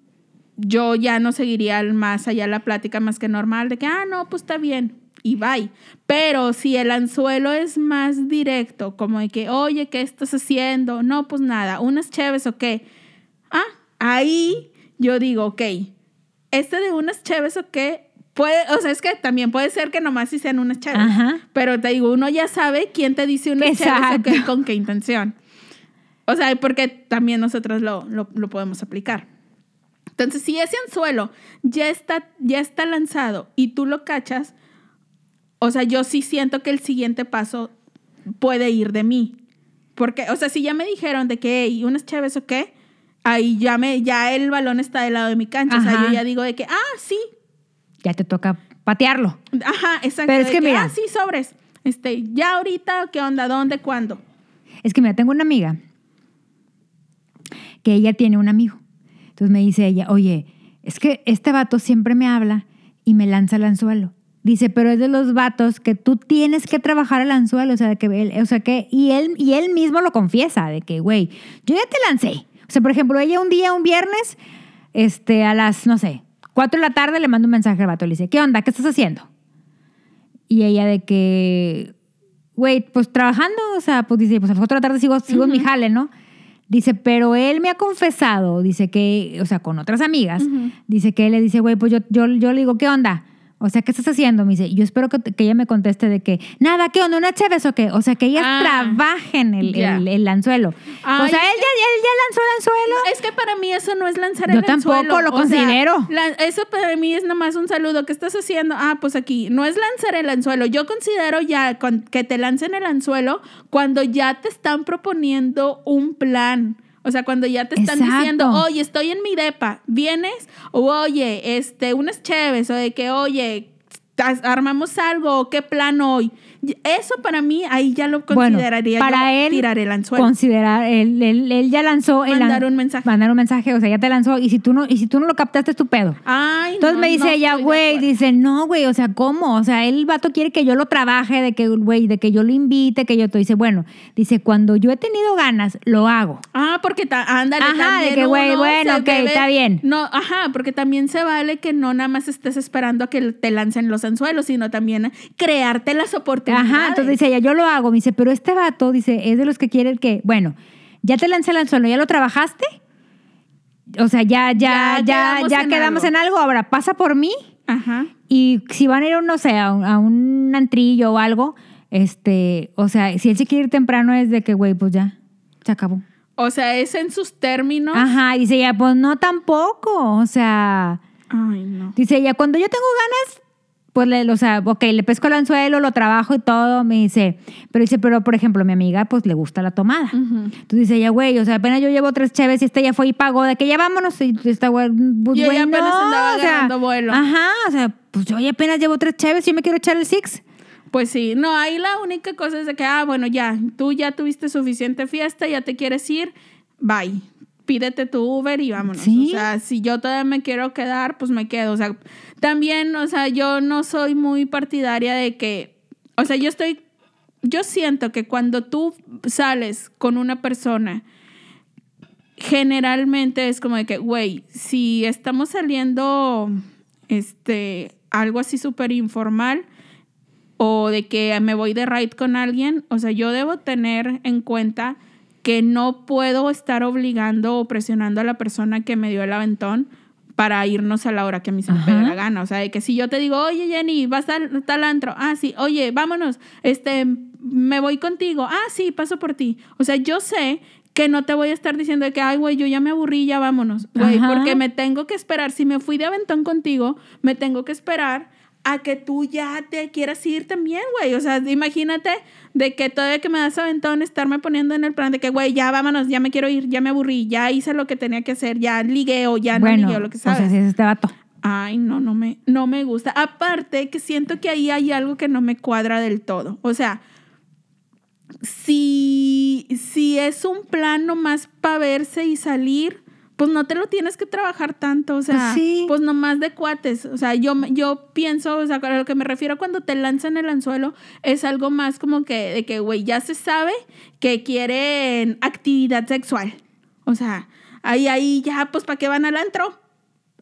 yo ya no seguiría más allá la plática más que normal de que, ah, no, pues está bien y bye. Pero si el anzuelo es más directo, como de que, oye, ¿qué estás haciendo? No, pues nada, unas cheves o qué. Ah, ahí yo digo, ok, este de unas cheves o qué, puede, o sea, es que también puede ser que nomás si sean unas cheves. Ajá. Pero te digo, uno ya sabe quién te dice unas cheves o Exacto. qué, con qué intención. O sea, porque también nosotros lo, lo, lo podemos aplicar. Entonces, si ese anzuelo ya está, ya está lanzado y tú lo cachas, o sea, yo sí siento que el siguiente paso puede ir de mí. Porque, o sea, si ya me dijeron de que, hey, unas chaves o qué, ahí ya, me, ya el balón está del lado de mi cancha. O sea, Ajá. yo ya digo de que, ah, sí, Ya te toca patearlo. ajá, exacto. Pero es de que mira. Ah, sí, sobres. Este, ya ahorita, ¿qué onda? ¿Dónde? ¿Cuándo? Es que mira, tengo una amiga que ella tiene un amigo. Entonces me dice ella, oye, es que este vato siempre me habla y me lanza el anzuelo. Dice, pero es de los vatos que tú tienes que trabajar el anzuelo, o sea, que él, o sea, que y él y él mismo lo confiesa de que, güey, yo ya te lancé. O sea, por ejemplo, ella un día, un viernes, este, a las, no sé, cuatro de la tarde le manda un mensaje al vato, le dice, ¿qué onda? ¿Qué estás haciendo? Y ella de que, güey, pues trabajando, o sea, pues dice, pues a las cuatro de la tarde sigo, sigo en mi jale, ¿no? Dice, pero él me ha confesado, dice que, o sea, con otras amigas, dice que él le dice, güey, pues yo, yo, yo le digo, ¿qué onda? O sea, ¿qué estás haciendo? Me dice, yo espero que, que ella me conteste de que, nada, ¿qué onda? ¿Una chévez o qué? O sea, que ella Ah, trabaje en el, el, el anzuelo. o sea, él ya, él ya lanzó el anzuelo. Es que para mí eso no es lanzar Yo el tampoco anzuelo. lo O sea, considero. la- eso para mí es nomás un saludo. ¿Qué estás haciendo? Ah, pues aquí. No es lanzar el anzuelo. Yo considero ya con- que te lancen el anzuelo cuando ya te están proponiendo un plan. O sea, cuando ya te están Exacto. diciendo, oye, estoy en mi depa, ¿vienes? O oye, este, unas cheves, o de que, oye, armamos algo, qué plan hoy. Eso para mí, ahí ya lo Bueno, consideraría para él, tirar el anzuelo. Considerar, él, él, él ya lanzó el Mandar an- un mensaje. Mandar un mensaje, o sea, ya te lanzó. Y si tú no, y si tú no lo captaste, es tu pedo. Ay, Entonces no, me dice no ella, güey, dice, no, güey, o sea, ¿cómo? O sea, el vato quiere que yo lo trabaje, de que, güey, de que yo lo invite, que yo te dice, bueno, dice, cuando yo he tenido ganas, lo hago. Ah, porque ta- ándale. Ajá, de que, güey, bueno, ok, debe- está bien. No, ajá, porque también se vale que no nada más estés esperando a que te lancen los anzuelos, sino también crearte las oportunidades. Ajá, entonces dice ella, yo lo hago. Me dice, pero este vato, dice, es de los que quiere el que, bueno, ya te lancé el anzuelo, ¿ya lo trabajaste? o sea, ya, ya, Ya ya, quedamos ya en quedamos algo. en algo. Ahora, pasa por mí Ajá. y si van a ir, no sé, a un, a un antrillo o algo, este, o sea, si él se quiere ir temprano es de que, güey, pues ya, se acabó. O sea, es en sus términos. Ajá, dice ella, pues no tampoco, o sea, Ay, no. dice ella, cuando yo tengo ganas, pues, le, o sea, ok, le pesco el anzuelo, lo trabajo y todo, me dice, pero dice, pero por ejemplo, mi amiga, pues le gusta la tomada. Ujú. Entonces dice ella, güey, o sea, apenas yo llevo tres cheves y esta ya fue y pagó, de que ya vámonos. Y esta güey, pues, Y ella güey, apenas no, andaba o sea, vuelo. Ajá, o sea, pues yo ya apenas llevo tres cheves y yo me quiero echar el six. Pues sí, no, ahí la única cosa es de que, ah, bueno, ya, tú ya tuviste suficiente fiesta, ya te quieres ir, bye. Pídete tu Uber y vámonos. Sí. O sea, si yo todavía me quiero quedar, pues me quedo. O sea, también, o sea, yo no soy muy partidaria de que, o sea, yo estoy, yo siento que cuando tú sales con una persona, generalmente es como de que, güey, si estamos saliendo, este, algo así súper informal, o de que me voy de ride con alguien, o sea, yo debo tener en cuenta que no puedo estar obligando o presionando a la persona que me dio el aventón para irnos a la hora que a mí se me pegue la gana. O sea, de que si yo te digo, oye Jenny, vas al tal antro, ah, sí, oye, vámonos, este, me voy contigo, ah, sí, paso por ti. O sea, yo sé que no te voy a estar diciendo de que, ay, güey, yo ya me aburrí, ya vámonos, güey, porque me tengo que esperar. Si me fui de aventón contigo, me tengo que esperar a que tú ya te quieras ir también, güey. O sea, imagínate de que todavía que me das aventón, estarme poniendo en el plan de que, güey, ya vámonos, ya me quiero ir, ya me aburrí, ya hice lo que tenía que hacer, ya ligué o ya no bueno, ligué o lo que o sea, si es este vato. Ay, no, no me, no me gusta. Aparte que siento que ahí hay algo que no me cuadra del todo. O sea, si, si es un plan nomás para verse y salir, pues no te lo tienes que trabajar tanto. O sea, Pues sí. pues nomás de cuates. O sea, yo, yo pienso, o sea, a lo que me refiero cuando te lanzan el anzuelo es algo más como que, de que, güey, ya se sabe que quieren actividad sexual. O sea, ahí, ahí ya, pues, ¿para qué van al antro?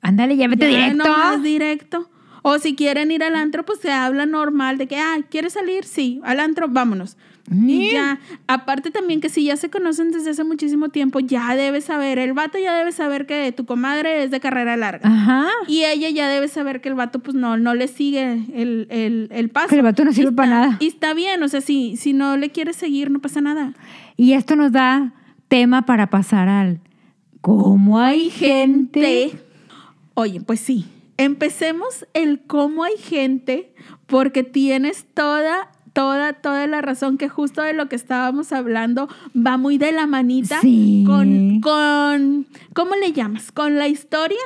Ándale, ya vete Ya, directo. nomás directo. O si quieren ir al antro, pues se habla normal de que, ah, ¿quieres salir? Sí, al antro, vámonos. Y ya, aparte también que si ya se conocen desde hace muchísimo tiempo, ya debes saber, el vato ya debe saber que tu comadre es de carrera larga. Ajá. Y ella ya debe saber que el vato pues no, no le sigue el, el, el paso. Que el vato no sirve está- para nada. Y está bien, o sea, si, si no le quieres seguir, no pasa nada. Y esto nos da tema para pasar al cómo hay gente. Te- Oye, pues sí. Empecemos el cómo hay gente, porque tienes toda, toda, toda la razón que justo de lo que estábamos hablando va muy de la manita Sí. con, con, ¿cómo le llamas? Con la historia,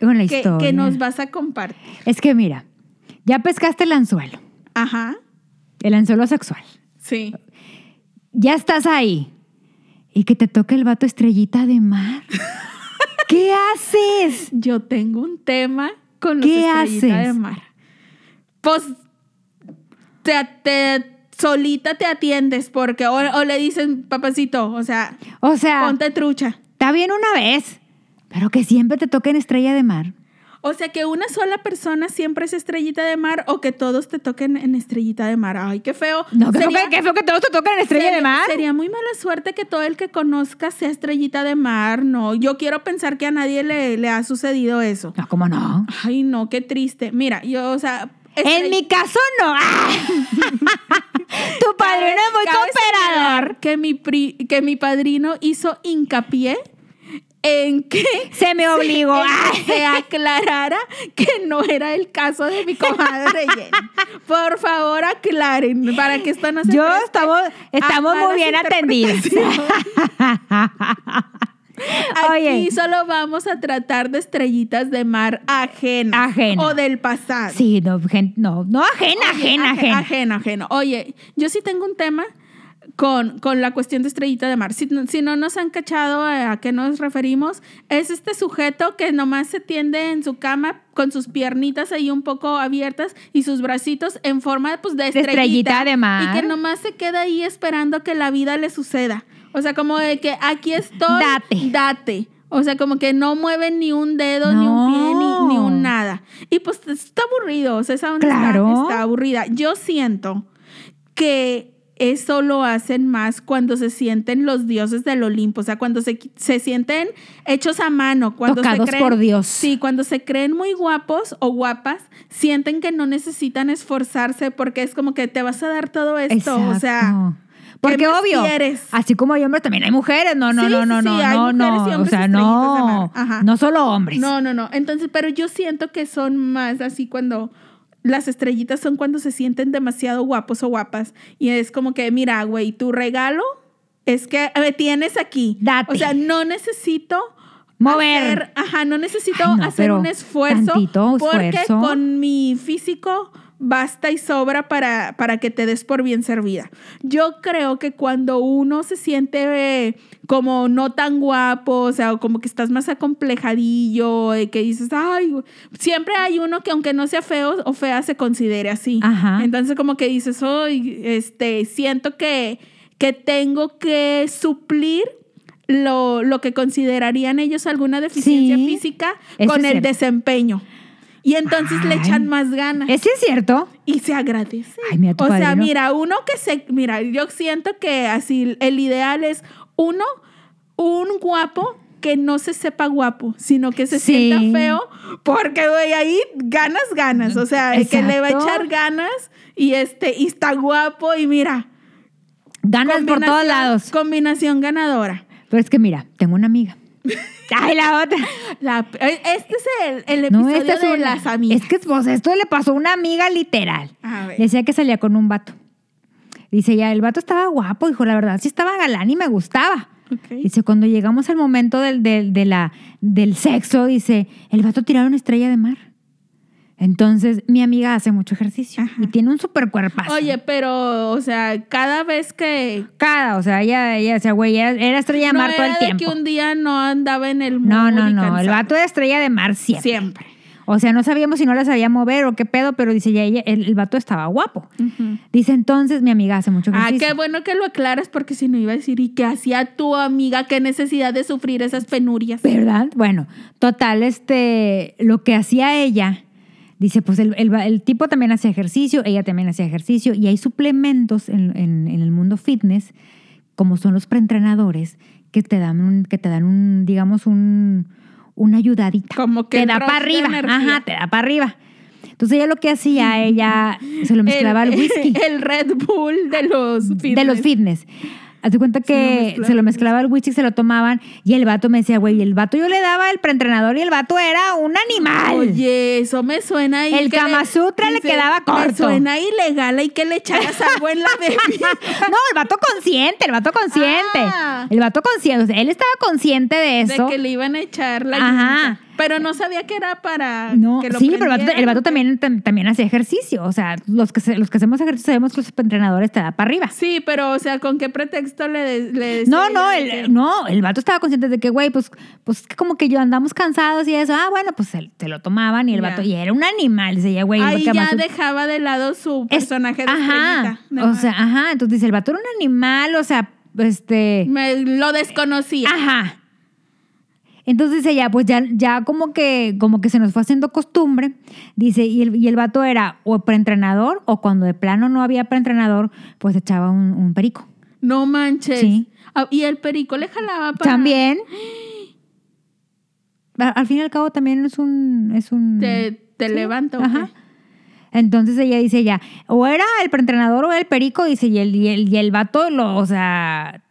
Con la que, historia. que nos vas a compartir. Es que mira, ya pescaste el anzuelo, Ajá, el anzuelo sexual. sí. Ya estás ahí. Y que te toque el vato estrellita de mar. *laughs* ¿Qué haces? Yo tengo un tema con los ¿Qué estrellita haces? de mar. Pues te, te- solita te atiendes porque o, o le dicen papacito, o sea, O sea, ponte trucha. está bien una vez, pero que siempre te toquen estrella de mar. O sea, que una sola persona siempre es estrellita de mar o que todos te toquen en estrellita de mar. Ay, qué feo. No, que feo Sería- que, qué feo que todos te toquen en estrella sería- de mar. Sería muy mala suerte que todo el que conozca sea estrellita de mar. No, yo quiero pensar que a nadie le, le ha sucedido eso. No, ¿cómo no? Ay, no, qué triste. Mira, yo, o sea... En mi caso no. *laughs* Tu padrino es muy cooperador. Que mi, pri- que mi padrino hizo hincapié en que Se me obligó. que *laughs* se aclarara que no era el caso de mi comadre Jenny. Por favor, aclaren para que esto no se Yo estamos, estamos a muy bien atendidos. *laughs* Aquí Oye. solo vamos a tratar de estrellitas de mar ajena. Ajena. O del pasado. Sí, no, gen- no, no ajena, Oye, ajena, aje- ajena. Ajeno, ajeno. Oye, yo sí tengo un tema con, con la cuestión de estrellita de mar. Si, no- si no nos han cachado a, a qué nos referimos, es este sujeto que nomás se tiende en su cama con sus piernitas ahí un poco abiertas y sus bracitos en forma pues, de estrellita. estrellita de mar. Y que nomás se queda ahí esperando que la vida le suceda. O sea, como de que aquí estoy. Date. Date. O sea, como que no mueven ni un dedo, ni un pie, ni, ni un nada. Y pues está aburrido. O sea, esa onda está- Claro. está aburrida. Yo siento que eso lo hacen más cuando se sienten los dioses del Olimpo, o sea, cuando se, se sienten hechos a mano, cuando Tocados se creen, por Dios. Sí, cuando se creen muy guapos o guapas, sienten que no necesitan esforzarse porque es como que te vas a dar todo esto, o sea. Porque obvio, quieres? así como hay hombres, también hay mujeres. No, no, Sí, no, sí, no, sí, no, hay no, no. O sea, no. No solo hombres. No, no, no. Entonces, pero yo siento que son más así cuando las estrellitas son cuando se sienten demasiado guapos o guapas. Y es como que, mira, güey, tu regalo es que me tienes aquí. Date. O sea, no necesito Mover. hacer- ajá, no necesito Ay, no, hacer un esfuerzo. tantito porque esfuerzo. con mi físico basta y sobra para, para que te des por bien servida. Yo creo que cuando uno se siente eh, como no tan guapo, o sea, o como que estás más acomplejadillo, de que dices, ay, güey", siempre hay uno que aunque no sea feo o fea se considere así. Ajá. Entonces como que dices, hoy, este, siento que, que tengo que suplir lo, lo que considerarían ellos alguna deficiencia Sí, física con el cierto. desempeño. Y entonces le echan más ganas ¿Es cierto? y se agradece. Ay, mira, tu o sea, mira, uno que se, mira, yo siento que así el ideal es uno, un guapo que no se sepa guapo, sino que se Sí. sienta feo, porque güey, ahí ganas, ganas, o sea, el que le va a Exacto. echar ganas y este, y está guapo y mira, Ganas por todos lados. Combinación ganadora. Pero es que mira, tengo una amiga. *laughs* Ay, la otra. La- este es el, el No, episodio esta es de una- las amigas. Es que pues, esto le pasó a una amiga literal. A ver. Decía que salía con un vato. Dice ya, el vato estaba guapo, dijo, la verdad, sí estaba galán y me gustaba. Dice, cuando llegamos al momento del, del, de la, del sexo, dice, el vato tiraron una estrella de mar. Entonces, mi amiga hace mucho ejercicio Ajá. y tiene un super cuerpazo. Oye, pero, o sea, cada vez que Cada, o sea, ella, ella, o sea, güey, era, estrella de no mar todo era el de tiempo. que un día no andaba en el No, mood no, y no, el vato era estrella de mar siempre. siempre. O sea, no sabíamos si no la sabía mover o qué pedo, pero dice, ya ella, el, el vato estaba guapo. Dice, entonces, mi amiga hace mucho Ah, ejercicio. qué bueno que lo aclaras porque si no iba a decir, ¿y qué hacía tu amiga? ¿Qué necesidad de sufrir esas penurias? ¿Verdad? Bueno, total, este, lo que hacía ella, dice, pues el, el- el tipo también hacía ejercicio, ella también hacía ejercicio, y hay suplementos en, en- en el mundo fitness, como son los preentrenadores, que te dan un, que te dan un, digamos, un, una ayudadita. Como que te el da para arriba. Ajá, te da para arriba. Entonces ella lo que hacía, ella se lo *laughs* mezclaba al whisky. *laughs* El Red Bull de los fitness. De los fitness. Haz de cuenta que se lo mezclaba el whisky, se lo tomaban y el vato me decía, güey, el vato yo le daba el preentrenador y el vato era un animal. Oye, eso me suena ahí. El que Kama Sutra le quedaba Me corto. suena ilegal y que le echaras algo en la *laughs* bebida. no, el vato consciente, el vato consciente. Ah. El vato consciente. O sea, él estaba consciente de eso. De que le iban a echar la Ajá. Pero no sabía que era para No, que lo sí, pero el vato, el vato también, tam- también hacía ejercicio. O sea, los que, los que hacemos ejercicio sabemos que los entrenadores te da para arriba. Sí, pero o sea, ¿con qué pretexto le, de- le decía No, no, que- el, no, el vato estaba consciente de que, güey, pues, pues que como que yo andamos cansados y eso. Ah, bueno, pues se, se lo tomaban y el vato, y era un animal. Dice, ya, güey, Ahí ya dejaba de lado su Es- personaje de Ajá. de O sea, ajá. Entonces dice, el vato era un animal, o sea, este. Me lo desconocía. Ajá. Entonces ya, pues ya, ya como que, como que se nos fue haciendo costumbre. Dice, y el, y el vato era o preentrenador, o cuando de plano no había preentrenador, pues echaba un, un perico. No manches. Sí. Ah, Y el perico le jalaba para... También. *gasps* Al fin y al cabo también es un. Es un Te, te Sí, levanta. Ajá. Entonces ella dice ya, o era el preentrenador o el perico, dice, y el, y el, y el vato, lo, o sea,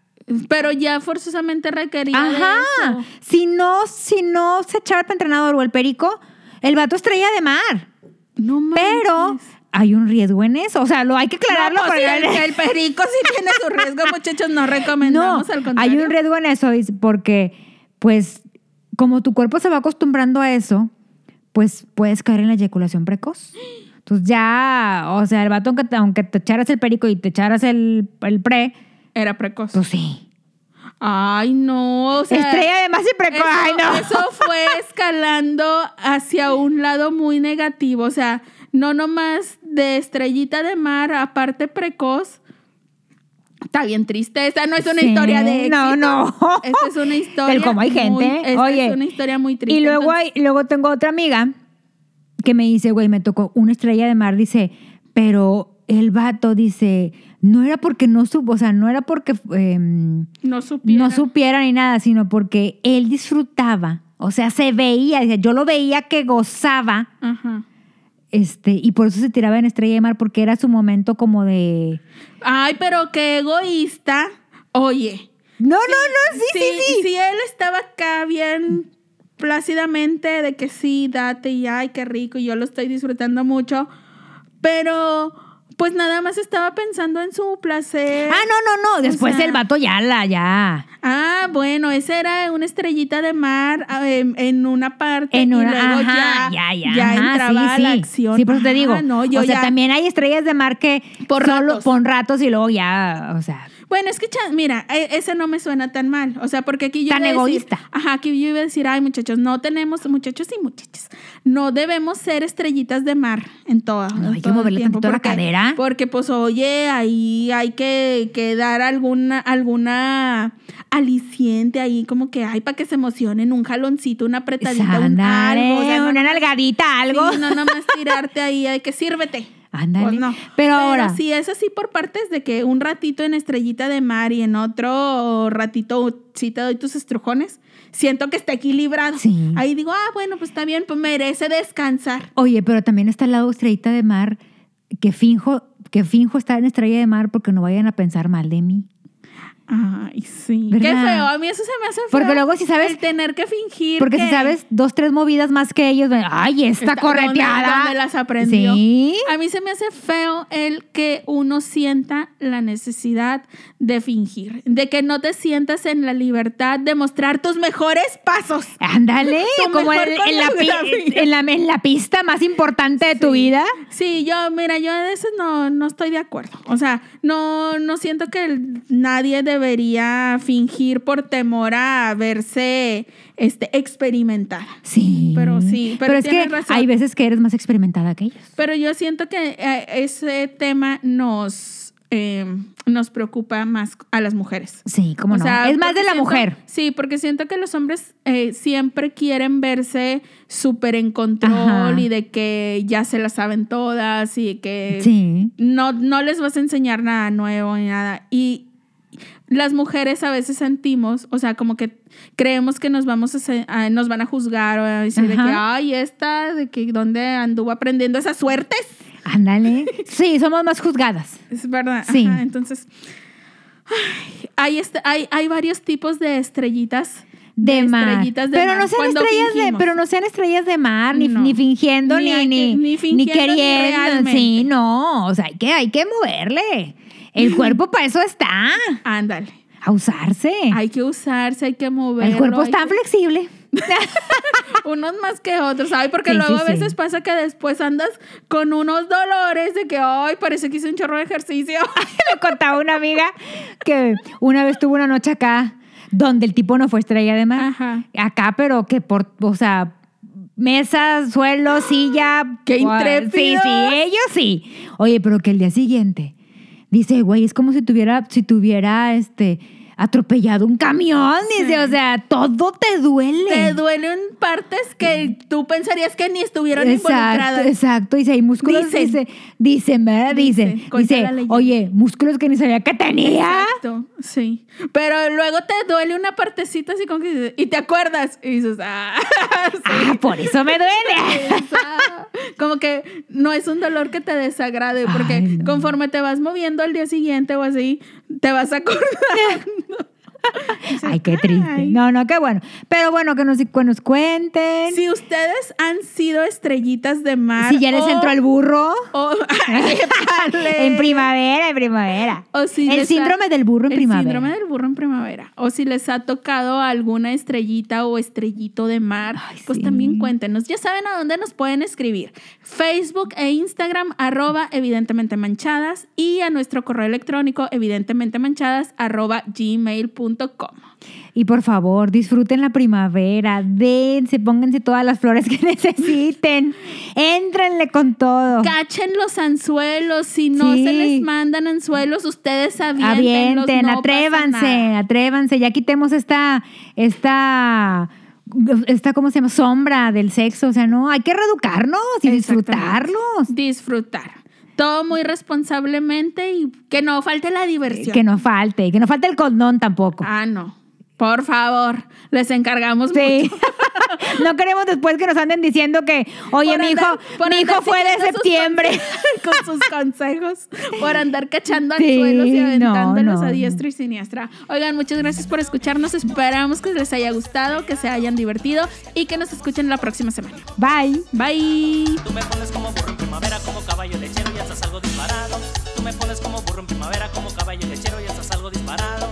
Pero ya forzosamente requería de Ajá. eso. Si no, si no se echaba el entrenador o el perico, el vato estrella de mar. No manches. Pero hay un riesgo en eso. O sea, lo hay que aclararlo. No, pues, porque- el, *laughs* el perico sí tiene su riesgo, muchachos. No *laughs* recomendamos No, al contrario. hay un riesgo en eso, porque, pues, como tu cuerpo se va acostumbrando a eso, pues puedes caer en la eyaculación precoz. Entonces ya, o sea, el vato, aunque te, aunque te echaras el perico y te echaras el, el pre, Era precoz. pues sí. Ay, no. O sea, Estrella de más y precoz. Eso, Ay, no. eso fue *laughs* escalando hacia un lado muy negativo. O sea, no nomás de estrellita de mar, aparte precoz. Está bien triste. Esta no es una Sí, historia de éxito. No, no. Esta es una *laughs* historia. Del cómo hay gente. muy- esta Oye. es una historia muy triste. Y luego, Entonces, hay, luego tengo otra amiga que me dice, güey, me tocó una estrella de mar, dice, pero el vato dice, no era porque no supo, o sea, no era porque em, No supiera. no supiera ni nada, sino porque él disfrutaba. O sea, se veía, yo lo veía que gozaba, Ajá. este, y por eso se tiraba en Estrella de Mar, porque era su momento como de. Ay, pero qué egoísta. Oye. No, no, no, sí, sí, sí. Si él estaba acá bien plácidamente de que sí, date y ay, qué rico, y yo lo estoy disfrutando mucho, pero pues nada más estaba pensando en su placer. Ah, no, no, no. Después sea- el vato ya la, ya. Ah, bueno, esa era una estrellita de mar ah, en, en una parte En y una, luego ajá, ya, ya, ya, ya ajá, entraba sí, la sí. acción. Sí, por eso te Ah, digo. no, yo o sea, ya- también hay estrellas de mar que Por solo ratos. pon ratos y luego ya, o sea. Bueno, es que, mira, e- ese no me suena tan mal. O sea, porque aquí yo Tan iba a decir- egoísta. ajá, aquí yo iba a decir, ay, muchachos, no tenemos, muchachos y muchachas, no debemos ser estrellitas de mar en todo. No, en hay que todo moverle tiempo, la cadera. Porque, pues, oye, ahí hay que, que dar alguna, alguna aliciente ahí, como que, ay, para que se emocionen, un jaloncito, una apretadita, un Ándale, algo. o sea, no- una nalgadita, algo. Sí, no, nada más tirarte ahí, hay que sírvete. Ándale. Pues no. Pero ahora. si es así por partes de que un ratito en estrellita de mar y en otro ratito sí te doy tus estrujones, siento que está equilibrado. Sí. Ahí digo, ah, bueno, pues está bien, pues merece descansar. Oye, pero también está el lado estrellita de mar que finjo, que finjo estar en estrella de mar porque no vayan a pensar mal de mí. Ay, sí. ¿Verdad? Qué feo. A mí eso se me hace feo. Porque luego si sabes- El tener que fingir. Porque que si sabes dos, tres movidas más que ellos, ay, esta, Está- correteada. ¿dónde- dónde las aprendió? Sí. A mí se me hace feo el que uno sienta la necesidad de fingir, de que no te sientas en la libertad de mostrar tus mejores pasos. Ándale, como en, la, pi- coreografía. en, la, en la pista más importante de tu vida. Sí, yo, mira, yo de eso no, no estoy de acuerdo. O sea, no, no siento que nadie debería fingir por temor a verse este, experimentada. Sí. Pero sí, pero es que razón. hay veces que eres más experimentada que ellos. Pero yo siento que eh, ese tema nos, eh, nos preocupa más a las mujeres. Sí, como no. sea, es más de la siento- mujer. Sí, porque siento que los hombres eh, siempre quieren verse súper en control Ajá. y de que ya se las saben todas y que Sí. no, no les vas a enseñar nada nuevo ni nada. Y las mujeres a veces sentimos, o sea, como que creemos que nos vamos a, se- a- nos van a juzgar o a decir de que, ay, esta, de que dónde anduvo aprendiendo esas suertes. Ándale. *laughs* Sí, somos más juzgadas. Es verdad. Sí. Ajá, entonces, ay, hay, este- hay, hay varios tipos de estrellitas. De, mar. estrellitas de pero mar no sean estrellas de, pero no sean estrellas de mar, ni, No. ni fingiendo, Ni ni, ni, ni ni fingiendo, ni queriendo. sí, no. O sea, hay que, hay que moverle. El cuerpo para eso está. Ándale. A usarse. Hay que usarse, hay que moverlo. el cuerpo es tan que- flexible. *laughs* Unos más que otros, ay, porque Sí, luego sí, a veces sí. pasa que después andas con unos dolores de que, ay, parece que hice un chorro de ejercicio. *laughs* Me contaba una amiga que una vez tuvo una noche acá donde el tipo no fue estrella de mar. Ajá. Acá, pero que por, o sea, mesa, suelo, silla. *gasps* ¡Qué pues, Sí, sí, ellos sí. Oye, pero que el día siguiente dice, güey, es como si tuviera, si tuviera este atropellado un camión. Dice, o sea, todo te duele. Te duelen partes que tú pensarías que ni estuvieron Exacto, involucradas. exacto. Dice, hay músculos, Dicen. dice, dicen, ¿verdad? Dicen, Dice, leyenda. oye, músculos que ni sabía que tenía. Exacto, sí. Pero luego te duele una partecita así como que dices- y te acuerdas y dices, ah, *laughs* sí. Ah, por eso me duele. *laughs* Como que no es un dolor que te desagrade, porque Ay, no. conforme te vas moviendo al día siguiente o así, te vas acordando. *laughs* Ay, qué triste. No, no, qué bueno. Pero bueno, que nos, que nos cuenten. Si ustedes han sido estrellitas de mar. si ya les o- entró el burro. o- *laughs* Ay, épale. *laughs* En primavera, en primavera. O si el síndrome ha- del burro en el primavera. síndrome del burro en primavera. O si les ha tocado alguna estrellita o estrellito de mar, Ay, pues sí. también cuéntenos. Ya saben a dónde nos pueden escribir. Facebook e Instagram, arroba evidentemente manchadas. Y a nuestro correo electrónico, evidentemente manchadas, arroba gmail.com. Y por favor, disfruten la primavera. Dense, pónganse todas las flores que *laughs* necesiten. Éntrenle con todo. Cachen los anzuelos. Si no Sí. se les mandan anzuelos, ustedes avienten. Avienten, atrévanse, atrévanse. Ya quitemos esta, esta, esta, ¿cómo se llama? Sombra del sexo. O sea, no, hay que reeducarnos y disfrutarlos. Disfrutar. Todo muy responsablemente y que no falte la diversión. Que no falte, y que no falte el condón tampoco. Ah, no. Por favor, les encargamos Sí. mucho. *laughs* no queremos después que nos anden diciendo que, oye, Por mi hijo, andar- mi hijo fue de sus septiembre. *laughs* Con sus consejos. Por andar cachando Sí, anzuelos y no, aventándolos no. a diestra y siniestra. Oigan, muchas gracias por escucharnos. Esperamos que les haya gustado, que se hayan divertido y que nos escuchen la próxima semana. Bye. Bye. Tú me pones como burro en primavera, como caballo lechero y hasta salgo disparado. Tú me pones como burro en primavera, como caballo lechero y hasta salgo disparado.